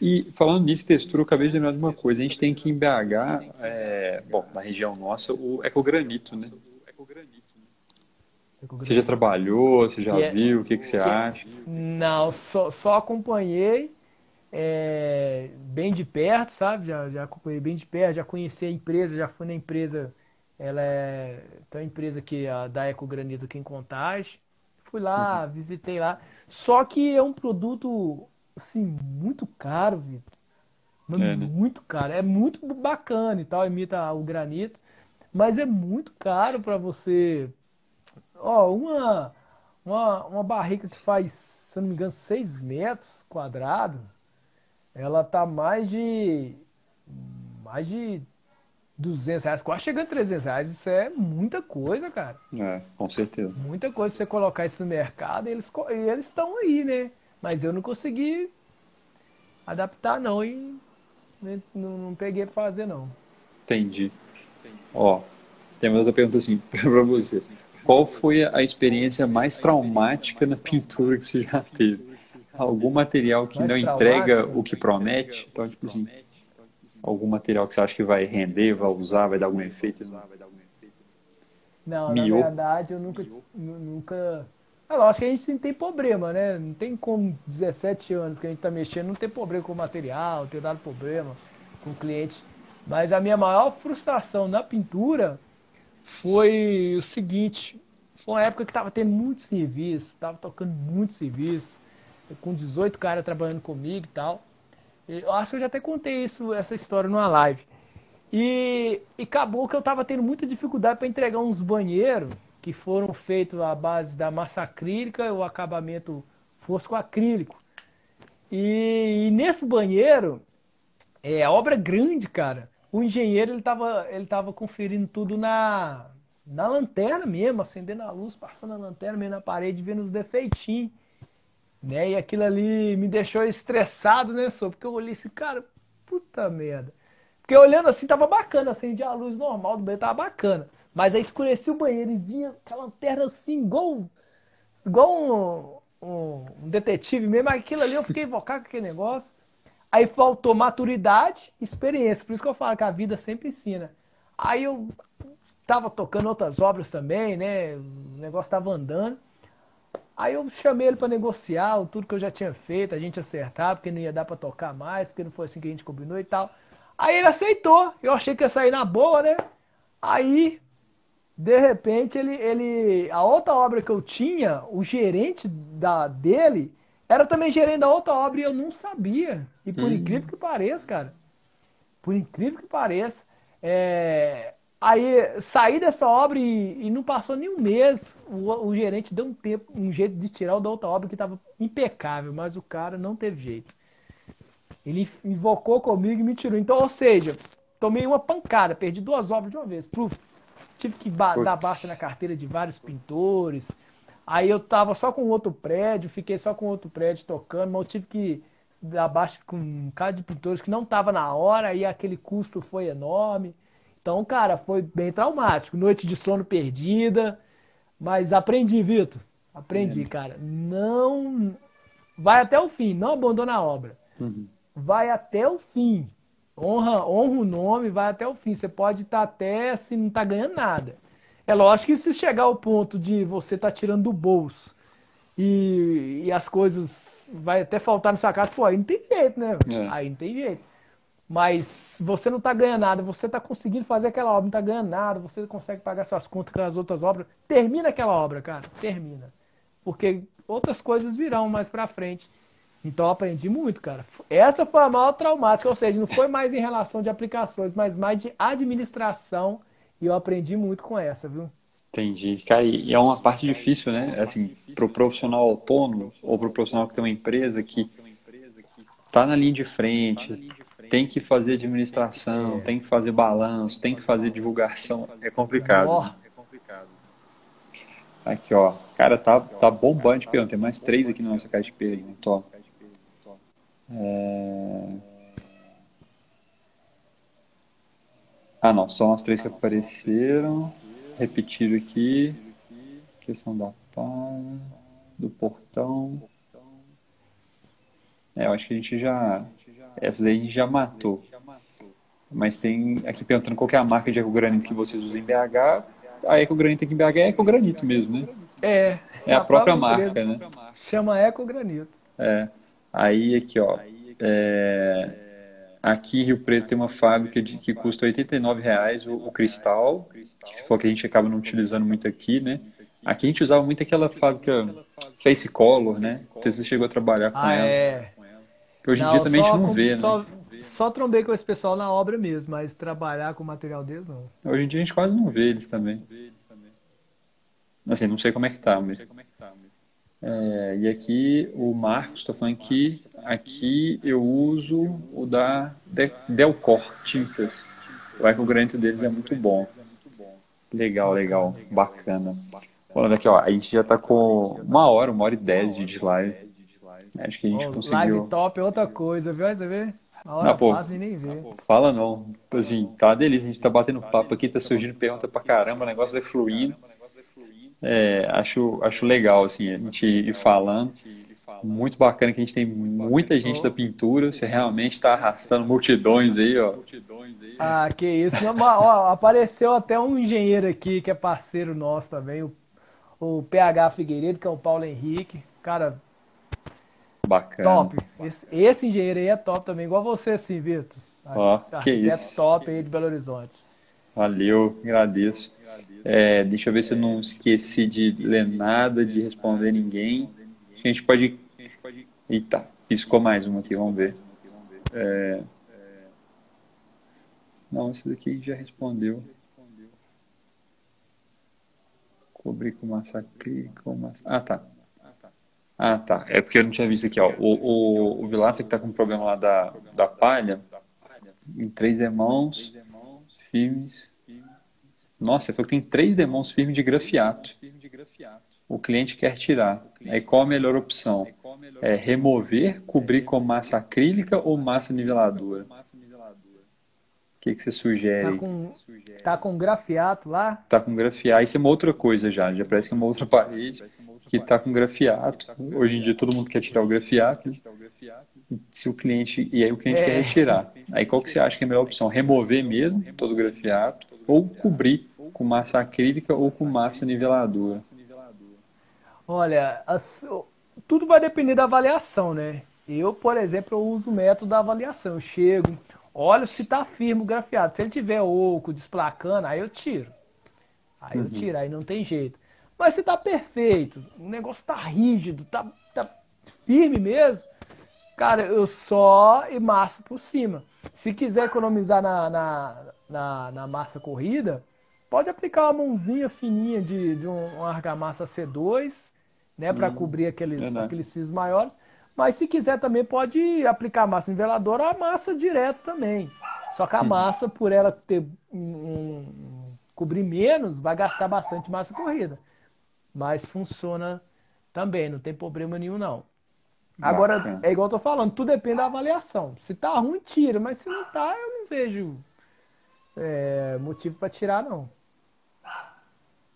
E falando nisso, textura, eu acabei de lembrar de uma coisa. A gente tem aqui em BH, é, bom, na região nossa, o ecogranito, né? Você já trabalhou, você já é viu, o que, que você que, acha? Não, só, só acompanhei é, bem de perto, sabe? Já, já acompanhei bem de perto, já conheci a empresa, já fui na empresa. Ela é tem uma empresa que a da Ecogranito aqui em Contagem. Fui lá, uhum. visitei lá. Só que é um produto assim muito caro, Vitor. É, né? Muito caro. É muito bacana e tal, imita o granito, mas é muito caro para você. Ó, uma, uma uma barrica que faz, se eu não me engano, 6 metros quadrados ela tá mais de mais de 200 reais, quase chegando a 300 reais. Isso é muita coisa, cara. É, com certeza. Muita coisa pra você colocar isso no mercado e eles estão aí, né? Mas eu não consegui adaptar, não, e não, não peguei pra fazer, não. Entendi. Ó, tem uma outra pergunta assim pra você. Qual foi a experiência mais traumática na pintura que você já teve? Algum material que não entrega o que promete. Então, tipo assim, algum material que você acha que vai render, vai usar, vai dar algum efeito. Não, na verdade, eu nunca. nunca... É lógico que a gente não tem problema, né? Não tem como 17 anos que a gente está mexendo, não tem problema com o material, ter dado problema com o cliente. Mas a minha maior frustração na pintura foi o seguinte: foi uma época que estava tendo muito serviço, estava tocando muito serviço com 18 caras trabalhando comigo e tal. Eu acho que eu já até contei isso, essa história numa live. E, e acabou que eu tava tendo muita dificuldade para entregar uns banheiros que foram feitos à base da massa acrílica, o acabamento fosse com acrílico. E, e nesse banheiro, é a obra é grande, cara. O engenheiro ele tava, ele tava conferindo tudo na, na lanterna mesmo, acendendo a luz, passando a lanterna mesmo na parede, vendo os defeitinhos. Né? E aquilo ali me deixou estressado, né, só Porque eu olhei assim, cara, puta merda. Porque olhando assim, tava bacana, acendi a luz normal do banheiro, tava bacana. Mas aí escureceu o banheiro e vinha aquela lanterna assim, igual, igual um, um, um detetive mesmo. Aquilo ali eu fiquei invocado com aquele negócio. Aí faltou maturidade experiência. Por isso que eu falo que a vida sempre ensina. Aí eu tava tocando outras obras também, né? O negócio tava andando. Aí eu chamei ele para negociar tudo que eu já tinha feito, a gente acertar, porque não ia dar para tocar mais, porque não foi assim que a gente combinou e tal. Aí ele aceitou. Eu achei que ia sair na boa, né? Aí, de repente, ele, ele. A outra obra que eu tinha, o gerente da, dele, era também gerente da outra obra e eu não sabia. E por hum. incrível que pareça, cara. Por incrível que pareça. É, Aí saí dessa obra e, e, não passou nem um mês. O, o, gerente deu um tempo, um jeito de tirar o da outra obra que estava impecável, mas o cara não teve jeito. Ele invocou comigo e me tirou. Então, ou seja, tomei uma pancada, perdi duas obras de uma vez. Tive que dar baixa na carteira de vários pintores. Aí eu tava só com outro prédio, fiquei só com outro prédio tocando, mas eu tive que dar baixa com um cara de pintores que não tava na hora e aquele custo foi enorme. Então, cara, foi bem traumático. Noite de sono perdida. Mas aprendi, Vitor. Aprendi, cara. Não. Vai até o fim, não abandona a obra. Uhum. Vai até o fim. Honra, honra o nome, vai até o fim. Você pode estar tá até assim, não tá ganhando nada. É lógico que se chegar ao ponto de você estar tá tirando do bolso e, e, as coisas vai até faltar na sua casa, pô, aí não tem jeito, né? É. Aí não tem jeito. Mas você não está ganhando nada, você está conseguindo fazer aquela obra, não está ganhando nada, você consegue pagar suas contas com as outras obras. Termina aquela obra, cara, termina. Porque outras coisas virão mais pra frente. Então eu aprendi muito, cara. Essa foi a maior traumática, ou seja, não foi mais em relação de aplicações, mas mais de administração. E eu aprendi muito com essa, viu? Entendi. Cara, e é uma parte difícil, né? Assim, para o profissional autônomo ou para o profissional que tem uma empresa que está na linha de frente, tem que fazer administração, tem que fazer balanço, tem que fazer divulgação. É complicado. Né? Aqui, ó. Cara, tá, tá bombando de pergunta. Tem mais três aqui na nossa caixa de pergunta, É... Ah, não. São as três que apareceram. Repetiram aqui. Questão da pá, do portão. É, eu acho que a gente já... Essas aí a gente já matou. Mas tem aqui perguntando qual é a marca de ecogranito que vocês usam em BH a Ecogranito aqui em BH é Ecogranito mesmo, né? É. É a, a própria, marca, né? Chama Ecogranito. É. Aí aqui, ó. É... Aqui em Rio Preto tem uma fábrica de, que custa R$ reais o, o, cristal, que se for que a gente acaba não utilizando muito aqui, né? Aqui a gente usava muito aquela fábrica Face Color, né? Não sei se você chegou a trabalhar com ah, ela. É. Que hoje em dia também a gente não vê, só, né? Só trombei com esse pessoal na obra mesmo, mas trabalhar com material deles não. Hoje em dia a gente quase não vê eles também. Assim, não sei como é que tá, mas. É, e aqui o Marcos está falando que aqui eu uso o da Delcor Tintas. O granito deles é muito bom. Legal, legal, bacana. Olha aqui, ó, a gente já está com uma hora, uma hora e dez de live. Acho que a gente oh, conseguiu. Live top é outra coisa, viu? Você vê? A hora não, pô, passa e nem vê. Fala não. Assim, tá uma delícia. A gente tá batendo papo aqui, tá surgindo pergunta pra caramba, o negócio vai fluindo. É, acho, acho legal, assim, a gente ir falando. Muito bacana que a gente tem muita gente da pintura. Você realmente está arrastando multidões aí, ó. Ah, que isso. ó, apareceu até um engenheiro aqui que é parceiro nosso também, o, o PH Figueiredo, que é o Paulo Henrique. Cara, Bacana. Top. Esse, esse, engenheiro aí é top também, igual você, assim, Vitor. Ó, que isso. É top aí de Belo Horizonte. Valeu, agradeço. É, deixa eu ver se eu não esqueci de ler nada, de responder ninguém. A gente pode. Eita, piscou mais uma aqui, vamos ver. É... Não, esse daqui já respondeu. Cobrir com massa acrílica. Massa... Ah, tá. Ah, tá. É porque eu não tinha visto aqui, ó. O, o, o Vilaça que tá com o problema lá da, da palha, em três demãos, firmes. Nossa, falou que tem três demãos firmes de grafiato. O cliente quer tirar. Aí qual a melhor opção? É remover, cobrir com massa acrílica ou massa niveladora? O que, que você sugere? Tá com, tá com grafiato lá? Tá com grafiato. Isso é uma outra coisa já. Já parece que é uma outra parede que está com grafiato. Hoje em dia todo mundo quer tirar o grafiato. Se o cliente e aí o cliente é. quer retirar. Aí qual que você acha que é a melhor opção? Remover mesmo todo o grafiato ou cobrir com massa acrílica ou com massa niveladora? Olha, as, tudo vai depender da avaliação, né? Eu, por exemplo, eu uso o método da avaliação. Eu chego, olho se está firme o grafiado. Se ele tiver oco, desplacando, aí eu tiro. Aí eu uhum. tiro, aí não tem jeito. Mas se tá perfeito, o negócio tá rígido, tá, tá firme mesmo, cara, eu só emasso por cima. Se quiser economizar na, na, na, na massa corrida, pode aplicar uma mãozinha fininha de, de um, um argamassa C2, né, para hum, cobrir aqueles, aqueles fios maiores. Mas se quiser também pode aplicar massa niveladora, a massa direto também. Só que a massa, por ela ter um, um, cobrir menos, vai gastar bastante massa corrida. Mas funciona também, não tem problema nenhum não. Agora, é igual eu tô falando, tudo depende da avaliação. Se tá ruim, tira, mas se não tá, eu não vejo é, motivo para tirar, não.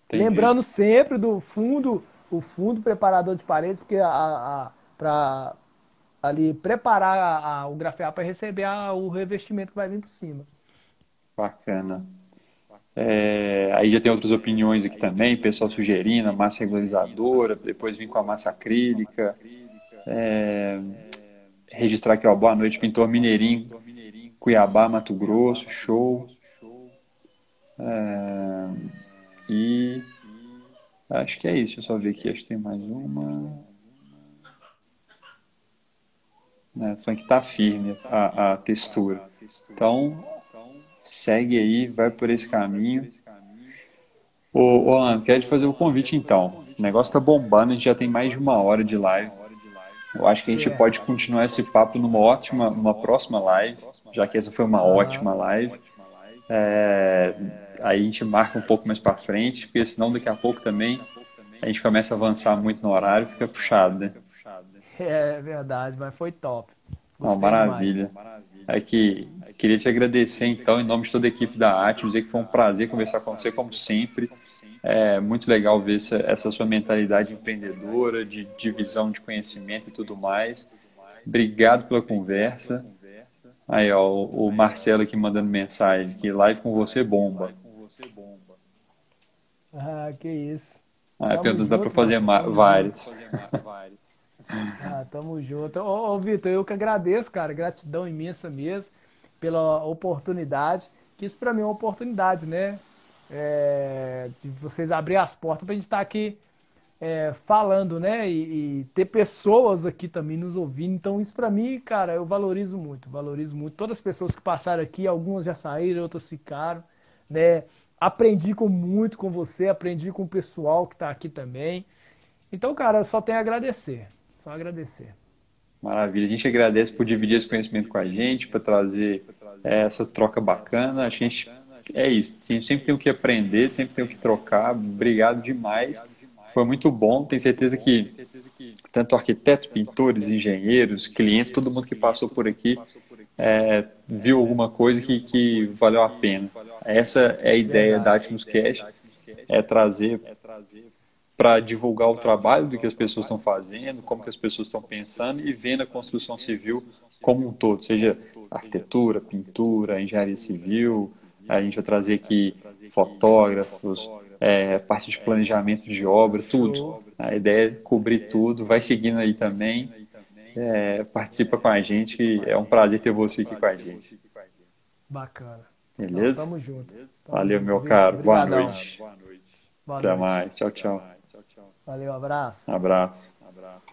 Entendi. Lembrando sempre do fundo, o fundo preparador de paredes, porque a, a para ali preparar a, a, o grafear para receber a, o revestimento que vai vir por cima. Bacana. É, aí já tem outras opiniões aqui também, pessoal sugerindo a massa regularizadora, depois vim com a massa acrílica. É, registrar aqui, ó, boa noite, pintor Mineirinho, Cuiabá, Mato Grosso, show. É, e acho que é isso, deixa eu só ver aqui, acho que tem mais uma. Né, que tá firme a, a textura. Então, segue aí, vai por esse caminho. Ô, ô Alan, quero te fazer o um convite então. O negócio tá bombando, a gente já tem mais de uma hora de live. Eu acho que a gente pode continuar esse papo numa ótima, numa próxima live, já que essa foi uma ótima live. É, aí a gente marca um pouco mais para frente, porque senão daqui a pouco também a gente começa a avançar muito no horário, fica puxado, né? É verdade, mas foi top. Não, maravilha. É que queria te agradecer então em nome de toda a equipe da Arte, dizer que foi um prazer conversar com você como sempre. É muito legal ver essa, essa sua mentalidade empreendedora, de divisão de conhecimento e tudo mais. Obrigado pela conversa. Aí, ó, o Marcelo aqui mandando mensagem que live com você bomba. Ah, que isso. Ah, apenas dá para fazer vários. Ah, tamo junto. Ô, ô Vitor, eu que agradeço, cara. Gratidão imensa mesmo pela oportunidade. Que isso para mim é uma oportunidade, né? É, de vocês abrir as portas pra gente estar tá aqui é, falando, né? E, e, ter pessoas aqui também nos ouvindo. Então, isso para mim, cara, eu valorizo muito. Valorizo muito. Todas as pessoas que passaram aqui, algumas já saíram, outras ficaram, né? Aprendi com muito com você, aprendi com o pessoal que está aqui também. Então, cara, eu só tenho a agradecer. Só agradecer. Maravilha. A gente agradece por dividir esse conhecimento com a gente, para trazer essa troca bacana. A gente é isso. Sempre tem o que aprender, sempre tem o que trocar. Obrigado demais. Foi muito bom. Tenho certeza que tanto arquitetos, pintores, engenheiros, clientes, todo mundo que passou por aqui é, viu alguma coisa que, que valeu a pena. Essa é a ideia da Atmos Cash, é trazer para divulgar o trabalho do que as pessoas estão fazendo, como que as pessoas estão pensando e vendo a construção civil como um todo, seja arquitetura, pintura, engenharia civil, a gente vai trazer aqui fotógrafos, é, parte de planejamento de obra, tudo. A ideia é cobrir tudo, vai seguindo aí também, é, participa com a gente, que é um prazer ter você aqui com a gente. Bacana. Beleza? Então, tamo junto. Tamo Valeu, meu caro. Boa noite. Boa noite. Até mais. Tchau, tchau. Valeu, abraço. Abraço. abraço.